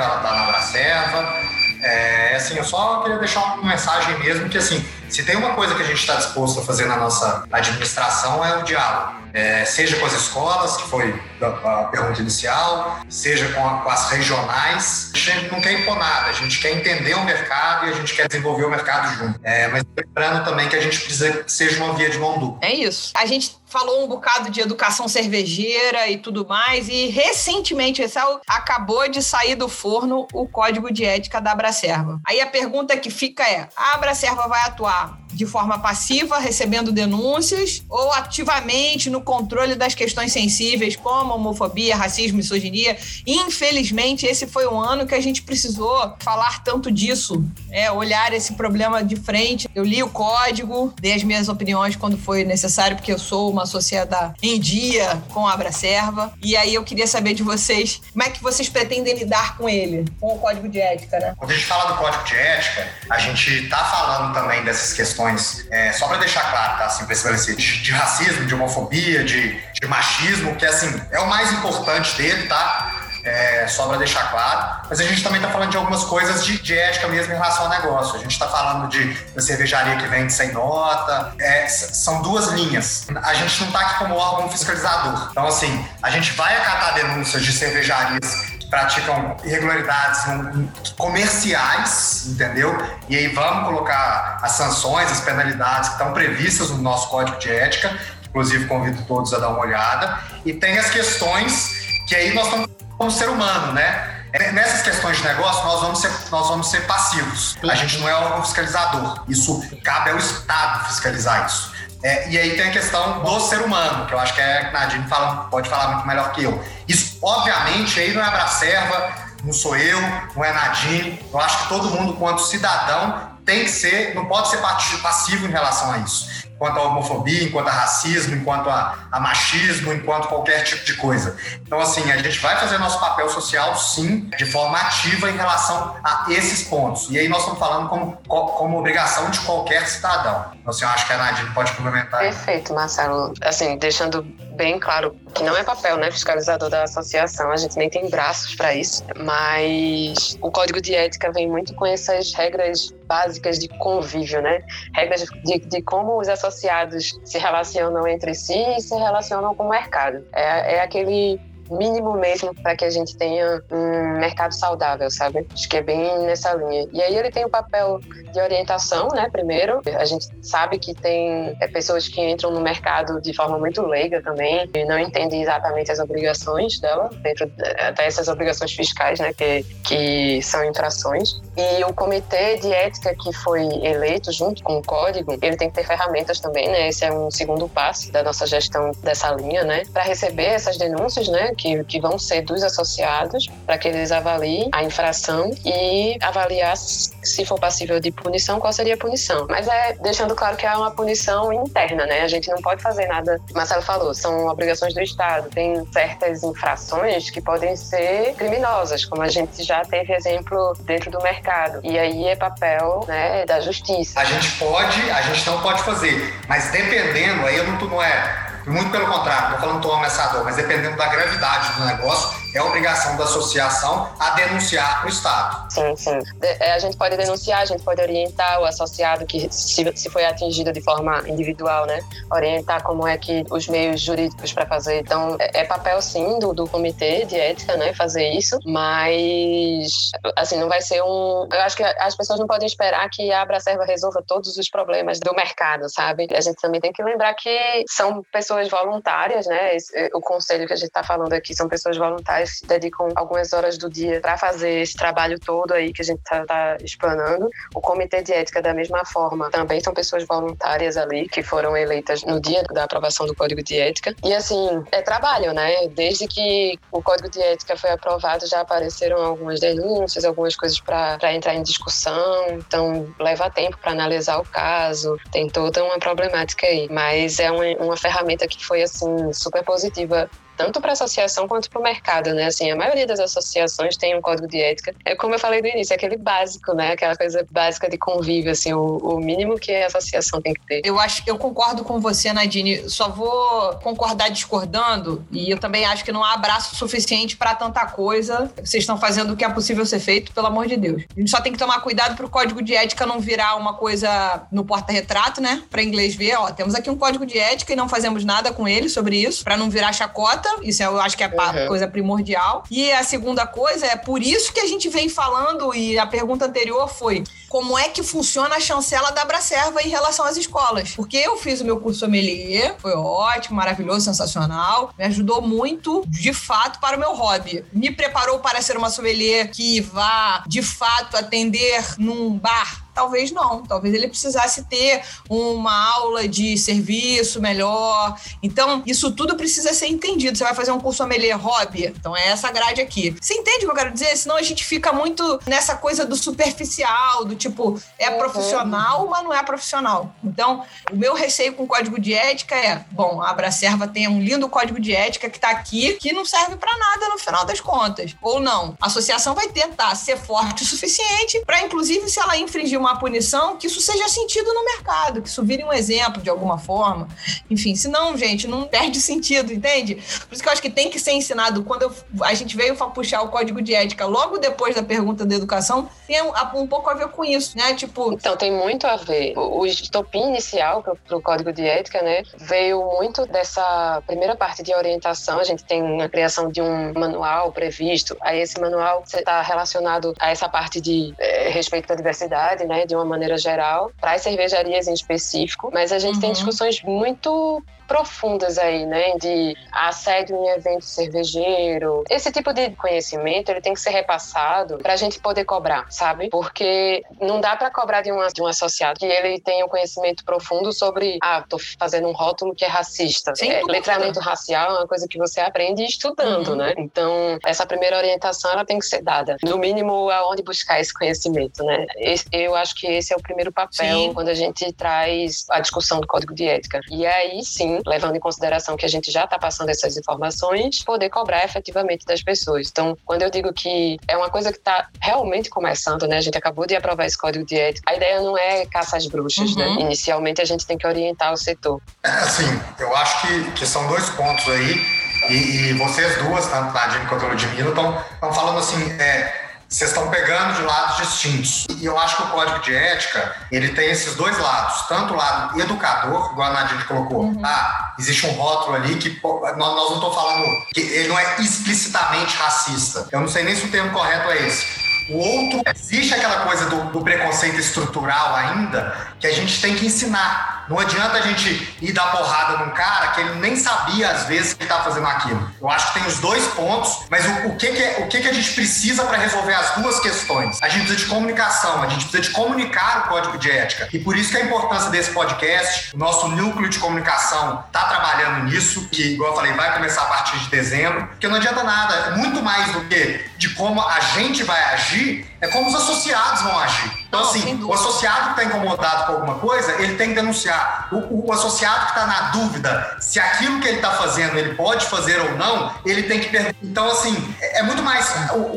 B: ela está na Abracerva. É, assim, eu só queria deixar uma mensagem mesmo que, assim, se tem uma coisa que a gente está disposto a fazer na nossa administração é o diálogo. É, seja com as escolas, que foi a pergunta inicial, seja com, a, com, as regionais. A gente não quer impor nada, a gente quer entender o mercado e a gente quer desenvolver o mercado junto. É, mas lembrando também que a gente precisa que seja uma via de mão dupla.
A: É isso. A gente falou um bocado de educação cervejeira e tudo mais, e recentemente, Excel, acabou de sair do forno o código de ética da Abracerva. Aí a pergunta que fica é: a Abracerva vai atuar de forma passiva, recebendo denúncias, ou ativamente no controle das questões sensíveis, como homofobia, racismo, misoginia. Infelizmente, esse foi um ano que a gente precisou falar tanto disso, é, olhar esse problema de frente. Eu li o código, dei as minhas opiniões quando foi necessário, porque eu sou uma sociedade em dia com a Abracerva. E aí eu queria saber de vocês, como é que vocês pretendem lidar com ele, com o código de ética, né?
B: Quando a gente fala do código de ética, a gente tá falando também dessas questões, é, só para deixar claro, tá? Assim, pra esclarecer, de, de racismo, de homofobia, de, de machismo, que assim, é o mais importante dele, tá? É, só para deixar claro. Mas a gente também está falando de algumas coisas de, de, ética mesmo em relação ao negócio. A gente está falando de da cervejaria que vende sem nota. É, são duas linhas. A gente não está aqui como órgão fiscalizador. Então, assim, a gente vai acatar denúncias de cervejarias praticam irregularidades comerciais, entendeu? E aí vamos colocar as sanções, as penalidades que estão previstas no nosso código de ética. Inclusive, convido todos a dar uma olhada. E tem as questões que aí nós estamos como ser humano, né? É, nessas questões de negócio, nós vamos ser, nós vamos ser passivos. A gente não é órgão fiscalizador. Isso cabe ao Estado fiscalizar isso. É, e aí tem a questão do ser humano, que eu acho que é que Nadine fala, pode falar muito melhor que eu. Isso, obviamente, aí não é Abracerva, não sou eu, não é Nadine. Eu acho que todo mundo, quanto cidadão, tem que ser, não pode ser passivo em relação a isso enquanto a homofobia, enquanto a racismo, enquanto a, a, machismo, enquanto qualquer tipo de coisa. Então, assim, a gente vai fazer nosso papel social, sim, de forma ativa em relação a esses pontos. E aí nós estamos falando como, como obrigação de qualquer cidadão. Eu acho que a Nadine pode complementar.
C: Perfeito, Marcelo. Assim, deixando bem claro que não é papel, né, fiscalizador da associação, a gente nem tem braços para isso, mas o código de ética vem muito com essas regras básicas de convívio, né? Regras de, de como os associados se relacionam entre si e se relacionam com o mercado. É, é aquele mínimo mesmo para que a gente tenha um mercado saudável, sabe? Acho que é bem nessa linha. E aí ele tem o papel de orientação, né? Primeiro, a gente sabe que tem é, pessoas que entram no mercado de forma muito leiga também e não entendem exatamente as obrigações dela, dentro até essas obrigações fiscais, né? Que, que são infrações. E o comitê de ética que foi eleito junto com o código, ele tem que ter ferramentas também, né? Esse é um segundo passo da nossa gestão dessa linha, né? Para receber essas denúncias, né? Que, que vão ser dos associados, para que eles avaliem a infração e avaliar se for passível de punição, qual seria a punição. Mas é deixando claro que é uma punição interna, né? A gente não pode fazer nada. Marcelo falou, são obrigações do Estado. Tem certas infrações que podem ser criminosas, como a gente já teve exemplo dentro do mercado. E aí é papel né, da justiça.
B: A gente pode, a gente não pode fazer, mas dependendo, aí eu não, não é muito pelo contrário, não falando tô ameaçador, mas dependendo da gravidade do negócio, é obrigação da associação a denunciar o Estado.
C: Sim, sim. É, a gente pode denunciar, a gente pode orientar o associado que se, se foi atingido de forma individual, né? Orientar como é que os meios jurídicos para fazer. Então, é, é papel sim do, do comitê de ética, né? Fazer isso, mas assim, não vai ser um. Eu acho que as pessoas não podem esperar que a Abracerva resolva todos os problemas do mercado, sabe? A gente também tem que lembrar que são pessoas voluntárias, né? O conselho que a gente está falando aqui são pessoas voluntárias profissionais dedicam algumas horas do dia para fazer esse trabalho todo aí que a gente está tá explanando. O comitê de ética, da mesma forma, também são pessoas voluntárias ali que foram eleitas no dia da aprovação do código de ética. E assim, é trabalho, né? Desde que o código de ética foi aprovado, já apareceram algumas denúncias, algumas coisas para entrar em discussão. Então, leva tempo para analisar o caso, tem toda uma problemática aí. Mas é uma, uma ferramenta que foi, assim, super positiva tanto para a associação quanto para o mercado, né? Assim, a maioria das associações tem um código de ética. É como eu falei no início, é aquele básico, né? Aquela coisa básica de convívio, assim, o, o mínimo que a associação tem que ter.
A: Eu acho, eu concordo com você, Nadine. Só vou concordar discordando e eu também acho que não há abraço suficiente para tanta coisa. Vocês estão fazendo o que é possível ser feito, pelo amor de Deus. A gente só tem que tomar cuidado para o código de ética não virar uma coisa no porta-retrato, né? Para inglês ver, ó, temos aqui um código de ética e não fazemos nada com ele sobre isso, para não virar chacota isso eu acho que é a uhum. coisa primordial. E a segunda coisa é por isso que a gente vem falando, e a pergunta anterior foi como é que funciona a chancela da Abracerva em relação às escolas. Porque eu fiz o meu curso sommelier, foi ótimo, maravilhoso, sensacional, me ajudou muito, de fato, para o meu hobby. Me preparou para ser uma sommelier que vá, de fato, atender num bar Talvez não. Talvez ele precisasse ter uma aula de serviço melhor. Então, isso tudo precisa ser entendido. Você vai fazer um curso sommelier hobby? Então, é essa grade aqui. Você entende o que eu quero dizer? Senão a gente fica muito nessa coisa do superficial, do tipo, é uhum. profissional, mas não é profissional. Então, o meu receio com o código de ética é, bom, a Abracerva tem um lindo código de ética que está aqui, que não serve para nada no final das contas. Ou não. A associação vai tentar ser forte o suficiente para, inclusive, se ela infringir uma punição, que isso seja sentido no mercado, que isso vire um exemplo de alguma forma. Enfim, senão, gente, não perde sentido, entende? Por isso que eu acho que tem que ser ensinado. Quando eu, a gente veio puxar o código de ética logo depois da pergunta da educação, tem um, pouco a ver com isso, né? Tipo.
C: Então, tem muito a ver. O estopim inicial para o código de ética, né, veio muito dessa primeira parte de orientação. A gente tem a criação de um manual previsto. Aí, esse manual está relacionado a essa parte de é, respeito à diversidade, né, de uma maneira geral, para as cervejarias em específico. Mas a gente uhum. tem discussões muito profundas aí, né, de assédio em evento cervejeiro. Esse tipo de conhecimento, ele tem que ser repassado para a gente poder cobrar, sabe? Porque não dá para cobrar de um, de um associado que ele tenha um conhecimento profundo sobre, ah, tô fazendo um rótulo que é racista. É, letramento racial é uma coisa que você aprende estudando, uhum. né? Então, essa primeira orientação, ela tem que ser dada. No mínimo, aonde buscar esse conhecimento, né? Eu acho que esse é o primeiro papel sim. quando a gente traz a discussão do código de ética. E aí, sim, levando em consideração que a gente já está passando essas informações, poder cobrar efetivamente das pessoas. Então, quando eu digo que é uma coisa que está realmente começando, né? A gente acabou de aprovar esse código de ética. A ideia não é caça às bruxas, né? uhum. né? Inicialmente a gente tem que orientar o setor.
B: É, assim, eu acho que, que são dois pontos aí. E, e vocês duas, tanto a Nadine quanto Ludmilla, estão falando assim, é, vocês estão pegando de lados distintos. E eu acho que o código de ética, ele tem esses dois lados. Tanto o lado educador, igual a Nadine colocou. Uhum. Ah, existe um rótulo ali que nós, não estamos falando que ele não é explicitamente racista. Eu não sei nem se o termo correto é esse. O outro, existe aquela coisa do, do, preconceito estrutural ainda, que a gente tem que ensinar. Não adianta a gente ir dar porrada num cara que ele nem sabia, às vezes, que ele tá fazendo aquilo. Eu acho que tem os dois pontos, mas o, o que, que, é, o que, que a gente precisa para resolver as duas questões? A gente precisa de comunicação, a gente precisa de comunicar o código de ética. E por isso que a importância desse podcast, o nosso núcleo de comunicação tá trabalhando nisso, que, igual eu falei, vai começar a partir de dezembro, porque não adianta nada, é muito mais do que de como a gente vai agir, é como os associados vão agir. Então, assim, o associado que está incomodado com alguma coisa, ele tem que denunciar. O, o associado que está na dúvida se aquilo que ele está fazendo ele pode fazer ou não, ele tem que perguntar. Então, assim, é, é muito mais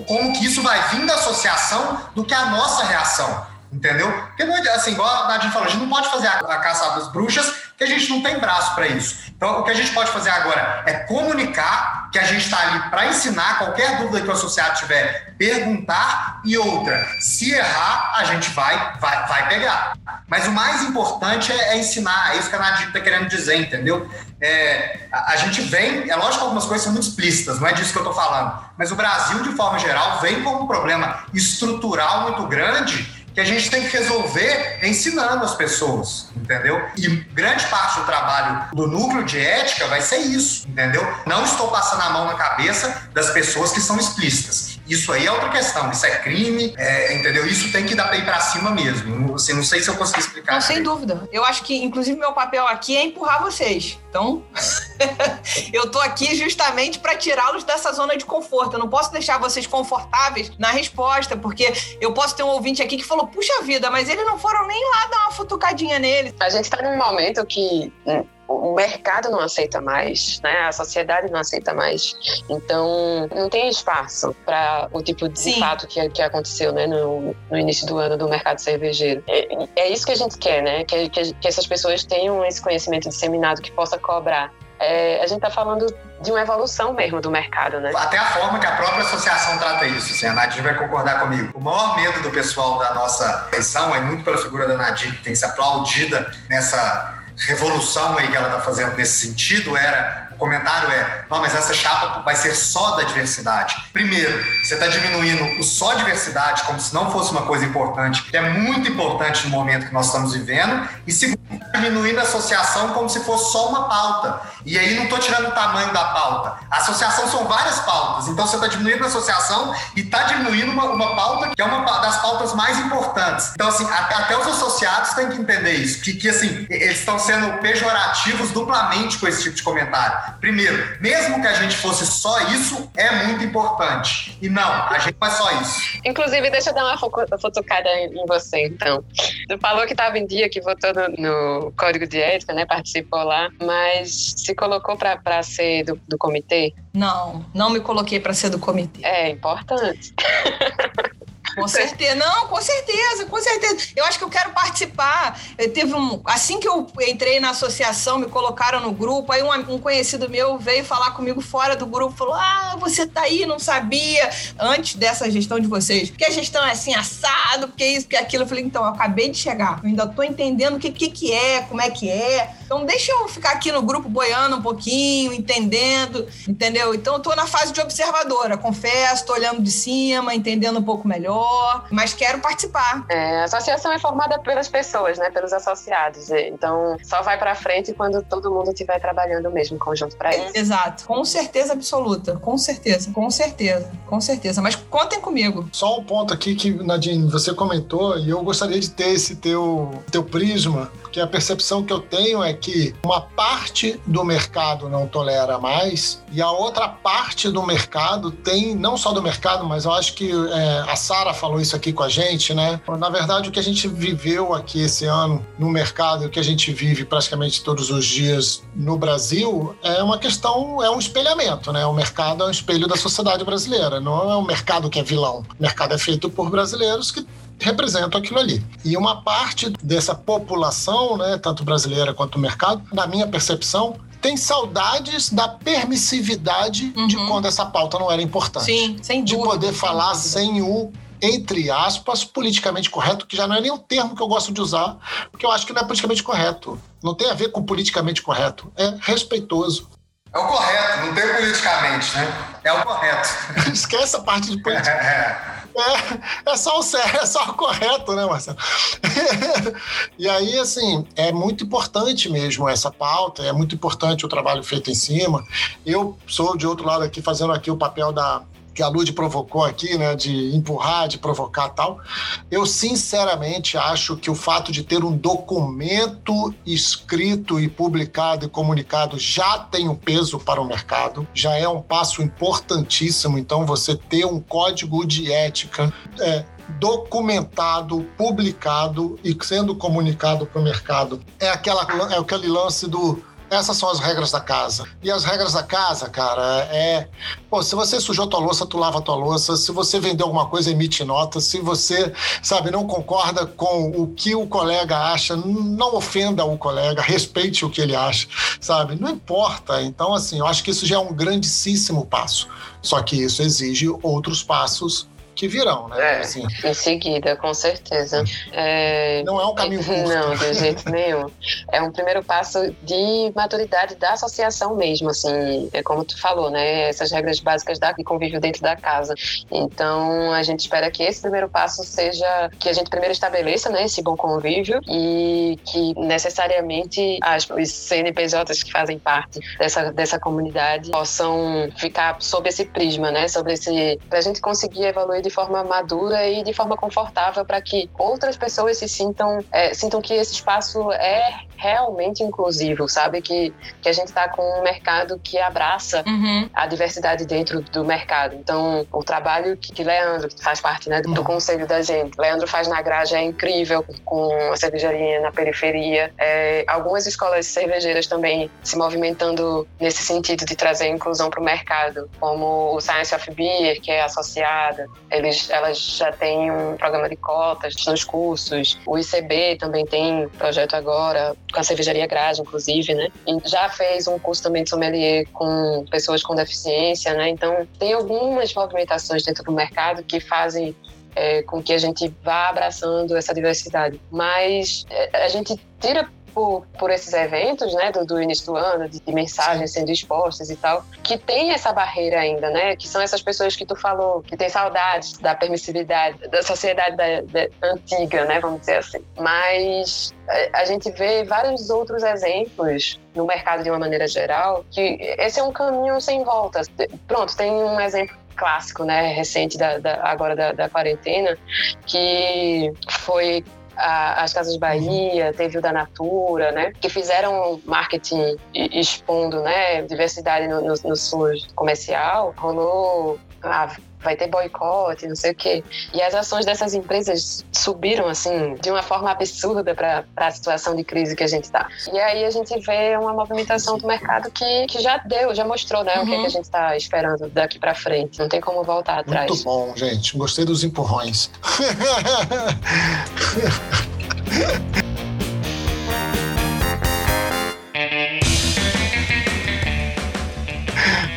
B: como que isso vai vir da associação do que a nossa reação. Entendeu? Porque, assim, igual a Nadine falou, a gente não pode fazer a, caça das bruxas, porque a gente não tem braço para isso. Então, o que a gente pode fazer agora é comunicar que a gente está ali para ensinar qualquer dúvida que o associado tiver, perguntar e outra, se errar, a gente vai, vai, vai pegar. Mas o mais importante é, é ensinar, é isso que a Nadir está querendo dizer, entendeu? É, a, a, gente vem, é lógico que algumas coisas são muito explícitas, não é disso que eu estou falando, mas o Brasil, de forma geral, vem com um problema estrutural muito grande que a gente tem que resolver ensinando as pessoas, entendeu? E grande parte do trabalho do núcleo de ética vai ser isso, entendeu? Não estou passando a mão na cabeça das pessoas que são explícitas. Isso aí é outra questão, isso é crime, é, entendeu? Isso tem que dar para ir para cima mesmo. Assim, não sei se eu consegui explicar.
A: Não, sem dúvida. Eu acho que, inclusive, meu papel aqui é empurrar vocês. Então, eu tô aqui justamente para tirá-los dessa zona de conforto. Eu não posso deixar vocês confortáveis na resposta, porque eu posso ter um ouvinte aqui que falou: puxa vida, mas eles não foram nem lá dar uma futucadinha nele.
C: A gente tá num momento que hum, o mercado não aceita mais, né? A sociedade não aceita mais. Então, não tem espaço para o tipo de Sim. fato que, que aconteceu, né, no, no início do ano do mercado cervejeiro. É, é isso que a gente quer, né? Que, que, que essas pessoas tenham esse conhecimento disseminado que possa cobrar. É, a gente está falando de uma evolução mesmo do mercado, né?
B: Até a forma que a própria associação trata isso, assim, a Nadir vai concordar comigo. O maior medo do pessoal da nossa eleição é muito pela figura da Nadir, que tem se aplaudida nessa revolução aí que ela está fazendo nesse sentido era o comentário é: não, mas essa chapa vai ser só da diversidade. Primeiro, você está diminuindo o só diversidade como se não fosse uma coisa importante, que é muito importante no momento que nós estamos vivendo. E segundo, diminuindo a associação como se fosse só uma pauta. E aí não estou tirando o tamanho da pauta. A associação são várias pautas. Então você está diminuindo a associação e está diminuindo uma, uma, pauta que é uma das pautas mais importantes. Então, assim, até, até os associados têm que entender isso. Que, que assim, eles estão sendo pejorativos duplamente com esse tipo de comentário. Primeiro, mesmo que a gente fosse só isso, é muito importante. E não, a gente faz só isso.
C: Inclusive, deixa eu dar uma futucada em você, então. Tu falou que estava em dia, que votou no, código de ética, né? Participou lá, mas se colocou para ser do, do comitê?
A: Não, não me coloquei para ser do comitê.
C: É importante.
A: Com certeza, não, com certeza, com certeza. Eu acho que eu quero participar. Eu teve um, assim que eu entrei na associação, me colocaram no grupo, aí um, um, conhecido meu veio falar comigo fora do grupo, falou: "Ah, você tá aí, não sabia antes dessa gestão de vocês, porque a gestão é assim assado, porque isso, porque aquilo". Eu falei: "Então, eu acabei de chegar. Eu ainda tô entendendo o que que, que é, como é que é. Então, deixa eu ficar aqui no grupo boiando um pouquinho, entendendo, entendeu? Então, eu tô na fase de observadora, confesso, tô olhando de cima, entendendo um pouco melhor mas quero participar.
C: É, a associação é formada pelas pessoas, né, pelos associados. Então, só vai para frente quando todo mundo estiver trabalhando mesmo conjunto para isso.
A: Exato, com certeza absoluta, com certeza, com certeza, com certeza. Mas contem comigo.
D: Só um ponto aqui que, Nadine, você comentou, e eu gostaria de ter esse teu, teu prisma, porque a percepção que eu tenho é que uma parte do mercado não tolera mais e a outra parte do mercado tem, não só do mercado, mas eu acho que é, a Sara falou isso aqui com a gente, né? Na verdade, o que a gente viveu aqui esse ano no mercado, o que a gente vive praticamente todos os dias no Brasil, é uma questão, é um espelhamento, né? O mercado é um espelho da sociedade brasileira, não é um mercado que é vilão. O mercado é feito por brasileiros que representam aquilo ali. E uma parte dessa população, né, tanto brasileira quanto o mercado, na minha percepção, tem saudades da permissividade uhum. de quando essa pauta não era importante.
A: Sim, sem dúvida.
D: De poder falar sem o entre aspas, politicamente correto, que já não é nem o termo que eu gosto de usar, porque eu acho que não é politicamente correto. Não tem a ver com politicamente correto. É respeitoso.
B: É o correto, não tem politicamente, né? É o correto.
D: Esquece a parte de política. É, é, só o certo, é só o correto, né, Marcelo? e aí, assim, é muito importante mesmo essa pauta, é muito importante o trabalho feito em cima. Eu sou de outro lado aqui, fazendo aqui o papel da, que a Lud provocou aqui, né, de empurrar, de provocar tal. Eu sinceramente acho que o fato de ter um documento escrito e publicado e comunicado já tem um peso para o mercado, já é um passo importantíssimo. Então, você ter um código de ética é, documentado, publicado e sendo comunicado para o mercado é aquela é aquele lance do essas são as regras da casa. E as regras da casa, cara, é. Pô, se você sujou tua louça, tu lava tua louça. Se você vendeu alguma coisa, emite nota. Se você, sabe, não concorda com o que o colega acha, não ofenda o colega, respeite o que ele acha, sabe? Não importa. Então, assim, eu acho que isso já é um grandíssimo passo. Só que isso exige outros passos que virão, né?
C: É, assim. Em seguida, com certeza.
D: É, não é um caminho curto.
C: Não, de jeito nenhum. É um primeiro passo de maturidade da associação mesmo, assim, é como tu falou, né? Essas regras básicas da, de convívio dentro da casa. Então, a gente espera que esse primeiro passo seja que a gente primeiro estabeleça, né, esse bom convívio e que necessariamente as, os CNPJs que fazem parte dessa, dessa comunidade possam ficar sob esse prisma, né? Sobre esse. pra gente conseguir evoluir de forma madura e de forma confortável para que outras pessoas se sintam, é, sintam que esse espaço é realmente inclusivo, sabe? Que, que a gente está com um mercado que abraça uhum. a diversidade dentro do mercado. Então, o trabalho que, que Leandro, que faz parte né, do uhum. conselho da gente, Leandro faz na Graja é incrível, com a cervejaria na periferia. É, algumas escolas cervejeiras também se movimentando nesse sentido de trazer inclusão para o mercado, como o Science of Beer, que é associada. Eles, elas já têm um programa de cotas nos cursos. O ICB também tem projeto agora com a cervejaria Grade, inclusive, né? E já fez um curso também de sommelier com pessoas com deficiência, né? Então, tem algumas movimentações dentro do mercado que fazem é, com que a gente vá abraçando essa diversidade. Mas é, a gente tira por, por esses eventos, né, do, do início do ano, de, de mensagens sendo expostas e tal, que tem essa barreira ainda, né? Que são essas pessoas que tu falou, que tem saudades da permissividade, da sociedade da, da, antiga, né? Vamos dizer assim. Mas a, gente vê vários outros exemplos no mercado de uma maneira geral, que esse é um caminho sem volta. Pronto, tem um exemplo clássico, né, recente da, da agora da, da, quarentena, que foi a, as Casas Bahia, teve o da Natura, né, que fizeram marketing expondo, né, diversidade no, no, no SUS comercial. Rolou ah, vai ter boicote, não sei o quê. E as ações dessas empresas subiram, assim, de uma forma absurda para a situação de crise que a gente está. E aí a gente vê uma movimentação do mercado que, que já deu, já mostrou, né, uhum. o que, é que, a uhum. gente está esperando daqui para frente. Não tem como voltar atrás.
D: Muito bom, gente. Gostei dos empurrões.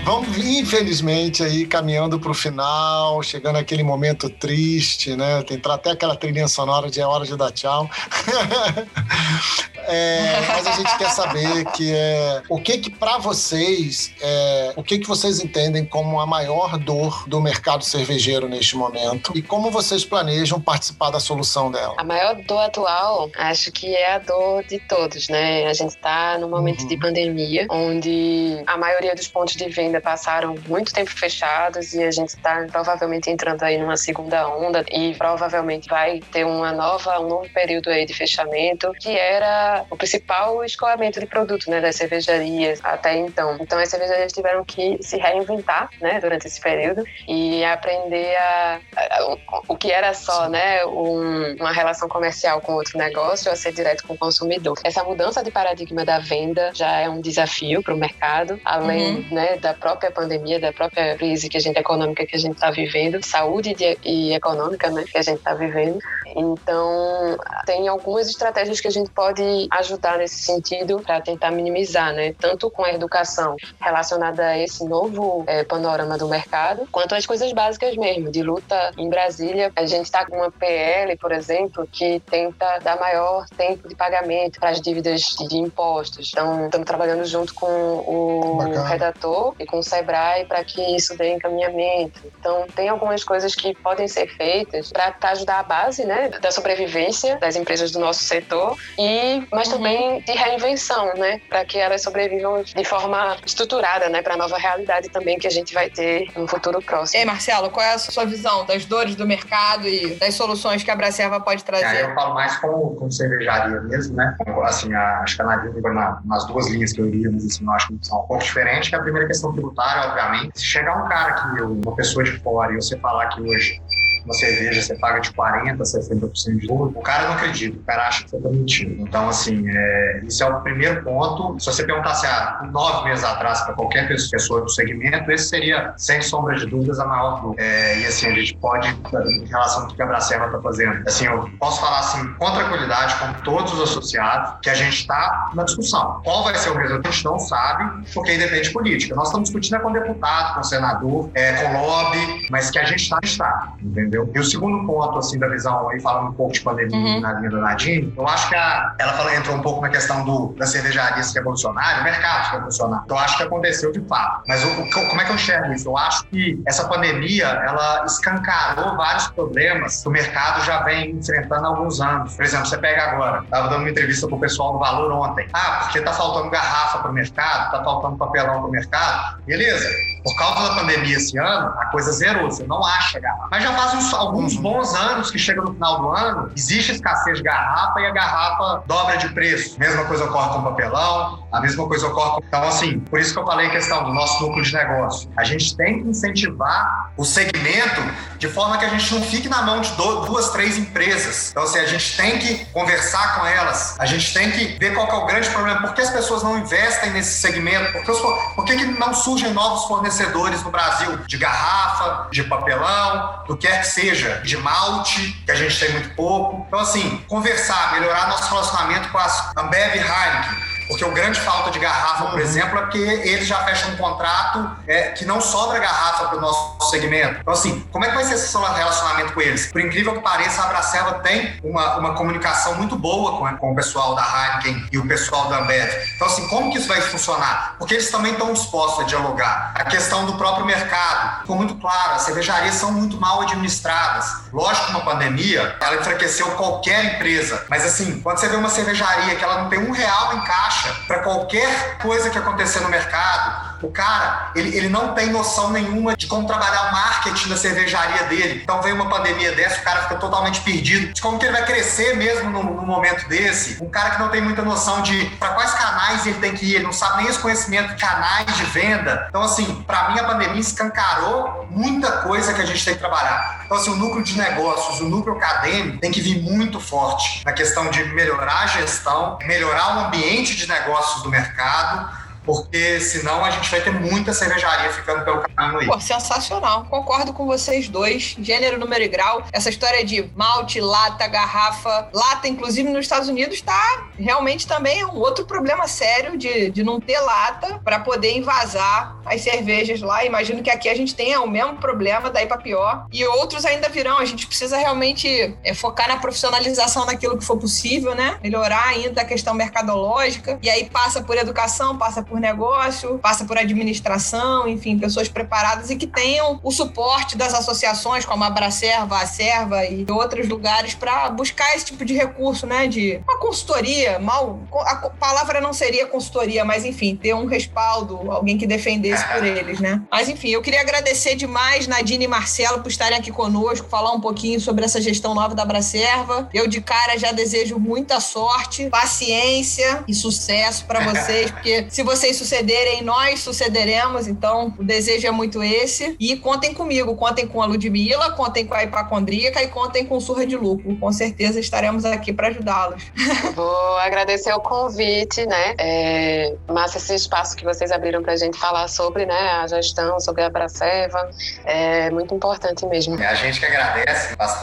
D: Vamos, infelizmente, aí caminhando para o final, chegando aquele momento triste, né? Tem até aquela trilha sonora de é hora de dar tchau. é, mas a gente quer saber que é o que que para vocês, é, o que que vocês entendem como a maior dor do mercado cervejeiro neste momento e como vocês planejam participar da solução dela?
C: A maior dor atual, acho que é a dor de todos, né? A gente está num momento uhum. de pandemia, onde a maioria dos pontos de venda passaram muito tempo fechados e a gente está provavelmente entrando aí numa segunda onda e provavelmente vai ter uma nova, um novo período aí de fechamento, que era o principal escoamento de produto, né, das cervejarias até então. Então as cervejarias tiveram que se reinventar, né, durante esse período e aprender a, a, a o que era só, né, um, uma relação comercial com outro negócio a ser direto com o consumidor. Essa mudança de paradigma da venda já é um desafio para o mercado, além, uhum. né, da própria pandemia, da própria crise que a gente econômica que a gente está vivendo, saúde e econômica, né, que a gente está vivendo. Então, tem algumas estratégias que a gente pode ajudar nesse sentido para tentar minimizar, né, tanto com a educação relacionada a esse novo é, panorama do mercado, quanto as coisas básicas mesmo, de luta em Brasília. A gente está com uma PL, por exemplo, que tenta dar maior tempo de pagamento para as dívidas de impostos. Então, estamos trabalhando junto com o Bacana. redator e com o Sebrae para que isso dê encaminhamento. Então, tem algumas coisas que podem ser feitas para ajudar a base né, da sobrevivência das empresas do nosso setor, e mas uhum. também de reinvenção, né, para que elas sobrevivam de forma estruturada né, para a nova realidade também que a gente vai ter no futuro próximo.
A: E aí, Marcelo, qual é a sua visão das dores do mercado e das soluções que a Bracerva pode trazer?
B: É, eu falo mais como, como cervejaria mesmo, né? Assim, a, acho que a Nadia na, nas duas linhas que eu iria, mas assim, eu acho que são um pouco diferentes, que a primeira questão tributária, obviamente. Se chegar um cara aqui, uma pessoa de fora, e você falar que hoje uma cerveja você paga de 40%, 60% de lucro, o cara não acredita, o cara acha que você está mentindo. Então, assim, é, é o primeiro ponto. Se você perguntasse há nove meses atrás para qualquer pessoa do segmento, esse seria, sem sombra de dúvidas, a maior dúvida. É, e assim, a gente pode, em relação ao que a Bracema está fazendo, assim, eu posso falar assim, com tranquilidade, com todos os associados, que a gente está na discussão. Qual vai ser o resultado? A gente não sabe, porque aí depende de política. Nós estamos discutindo é com deputado, com senador, é, com lobby, mas que a gente está, está, entendeu? Entendeu? E o segundo ponto, assim, da visão, aí falando um pouco de pandemia uhum. na linha da Nadine, eu acho que a, ela falou, entrou um pouco na questão do, da cervejaria se revolucionária, o mercado se revolucionar. Então, eu acho que aconteceu de fato. Mas o, o, como é que eu enxergo isso? Eu acho que essa pandemia, ela escancarou vários problemas que o mercado já vem enfrentando há alguns anos. Por exemplo, você pega agora, estava dando uma entrevista para o pessoal do Valor ontem. Ah, porque está faltando garrafa para o mercado, está faltando papelão para o mercado. Beleza. Por causa da pandemia esse ano, a coisa zerou, você não acha garrafa. Mas já faz uns, alguns uhum. bons anos que chega no final do ano, existe escassez de garrafa e a garrafa dobra de preço. Mesma coisa ocorre com papelão, a mesma coisa ocorre. Então, assim, por isso que eu falei a questão do nosso núcleo de negócio. A gente tem que incentivar o segmento de forma que a gente não fique na mão de duas, três empresas. Então, assim, a gente tem que conversar com elas, a gente tem que ver qual é o grande problema, por que as pessoas não investem nesse segmento, por que, os, por que, que não surgem novos fornecedores no Brasil de garrafa, de papelão, do que quer que seja, de malte, que a gente tem muito pouco. Então, assim, conversar, melhorar nosso relacionamento com as Ambev e Heineken, Porque o grande falta de garrafa, por exemplo, é porque eles já fecham um contrato é, que não sobra garrafa para o nosso segmento. Então, assim, como é que vai ser esse relacionamento com eles? Por incrível que pareça, a Abracelva tem uma, uma comunicação muito boa com, com o pessoal da Heineken e o pessoal da Ambev. Então, assim, como que isso vai funcionar? Porque eles também estão dispostos a dialogar. A questão do próprio mercado ficou muito claro, as cervejarias são muito mal administradas. Lógico que uma pandemia, ela enfraqueceu qualquer empresa, mas assim, quando você vê uma cervejaria que ela não tem um real em caixa para qualquer coisa que acontecer no mercado, o cara, ele, ele não tem noção nenhuma de como trabalhar o marketing da cervejaria dele. Então vem uma pandemia dessa, o cara fica totalmente perdido de como que ele vai crescer mesmo num, num momento desse. Um cara que não tem muita noção de para quais canais ele tem que ir, ele não sabe nem esse conhecimento de canais de venda. Então, assim, para mim a pandemia escancarou muita coisa que a gente tem que trabalhar. Então, assim, o núcleo de negócios, o núcleo acadêmico tem que vir muito forte na questão de melhorar a gestão, melhorar o ambiente de negócios do mercado porque senão a gente vai ter muita cervejaria ficando pelo caminho aí.
A: Pô, sensacional. Concordo com vocês dois. Gênero, número e grau. Essa história de malte, lata, garrafa. Lata, inclusive nos Estados Unidos, tá realmente também é um outro problema sério de, de não ter lata para poder invasar as cervejas lá. Imagino que aqui a gente tenha o mesmo problema, daí para pior. E outros ainda virão. A gente precisa realmente é, focar na profissionalização naquilo que for possível, né? Melhorar ainda a questão mercadológica. E aí passa por educação, passa por por negócio, passa por administração, enfim, pessoas preparadas e que tenham o suporte das associações como a Bracerva, a Serva e outros lugares para buscar esse tipo de recurso, né? De uma consultoria, mal. A palavra não seria consultoria, mas enfim, ter um respaldo, alguém que defendesse por eles, né? Mas enfim, eu queria agradecer demais Nadine e Marcelo por estarem aqui conosco, falar um pouquinho sobre essa gestão nova da Bracerva. Eu de cara já desejo muita sorte, paciência e sucesso para vocês, porque se vocês vocês sucederem, nós sucederemos. Então, o desejo é muito esse. E contem comigo, contem com a Ludmilla, contem com a Hipacondríaca e contem com o Surra de Lucro. Com certeza estaremos aqui para ajudá-los.
C: Vou agradecer o convite, né? É, massa esse espaço que vocês abriram para a gente falar sobre né, a gestão, sobre a Braceva. É muito importante mesmo.
B: É a gente que agradece, as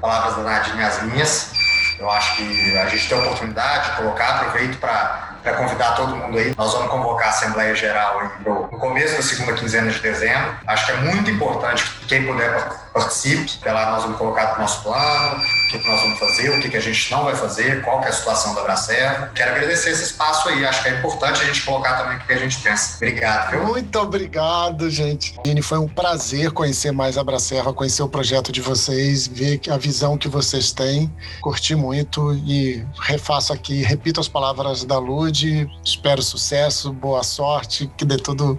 B: palavras da Nadine as minhas. Eu acho que a gente tem a oportunidade de colocar, aproveito para para convidar todo mundo aí. Nós vamos convocar a Assembleia Geral aí no começo da segunda quinzena de dezembro. Acho que é muito importante que quem puder participe. Até lá nós vamos colocar o nosso plano, o que, que nós vamos fazer, o que, que a gente não vai fazer, qual que é a situação da Bracerva. Quero agradecer esse espaço aí. Acho que é importante a gente colocar também o que a gente pensa. Obrigado. Viu?
D: Muito obrigado, gente. Dini, foi um prazer conhecer mais a Bracerva, conhecer o projeto de vocês, ver a visão que vocês têm. Curti muito e refaço aqui, repito as palavras da Lude. Espero sucesso, boa sorte, que dê tudo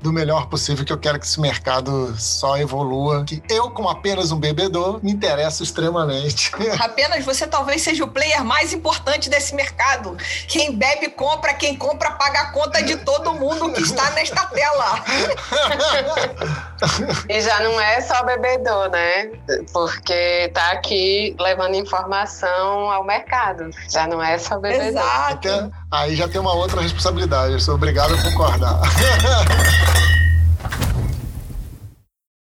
D: do melhor possível, que eu quero que esse mercado só evolua. Que eu como apenas um bebedor, me interessa extremamente.
A: Apenas você talvez seja o player mais importante desse mercado. Quem bebe, compra, quem compra, paga a conta de todo mundo que está nesta tela.
C: e já não é só bebedor, né? Porque tá aqui levando informação ao mercado. Já não é só bebedor.
A: Exato.
D: Aí já tem uma outra responsabilidade. Eu sou obrigado a concordar.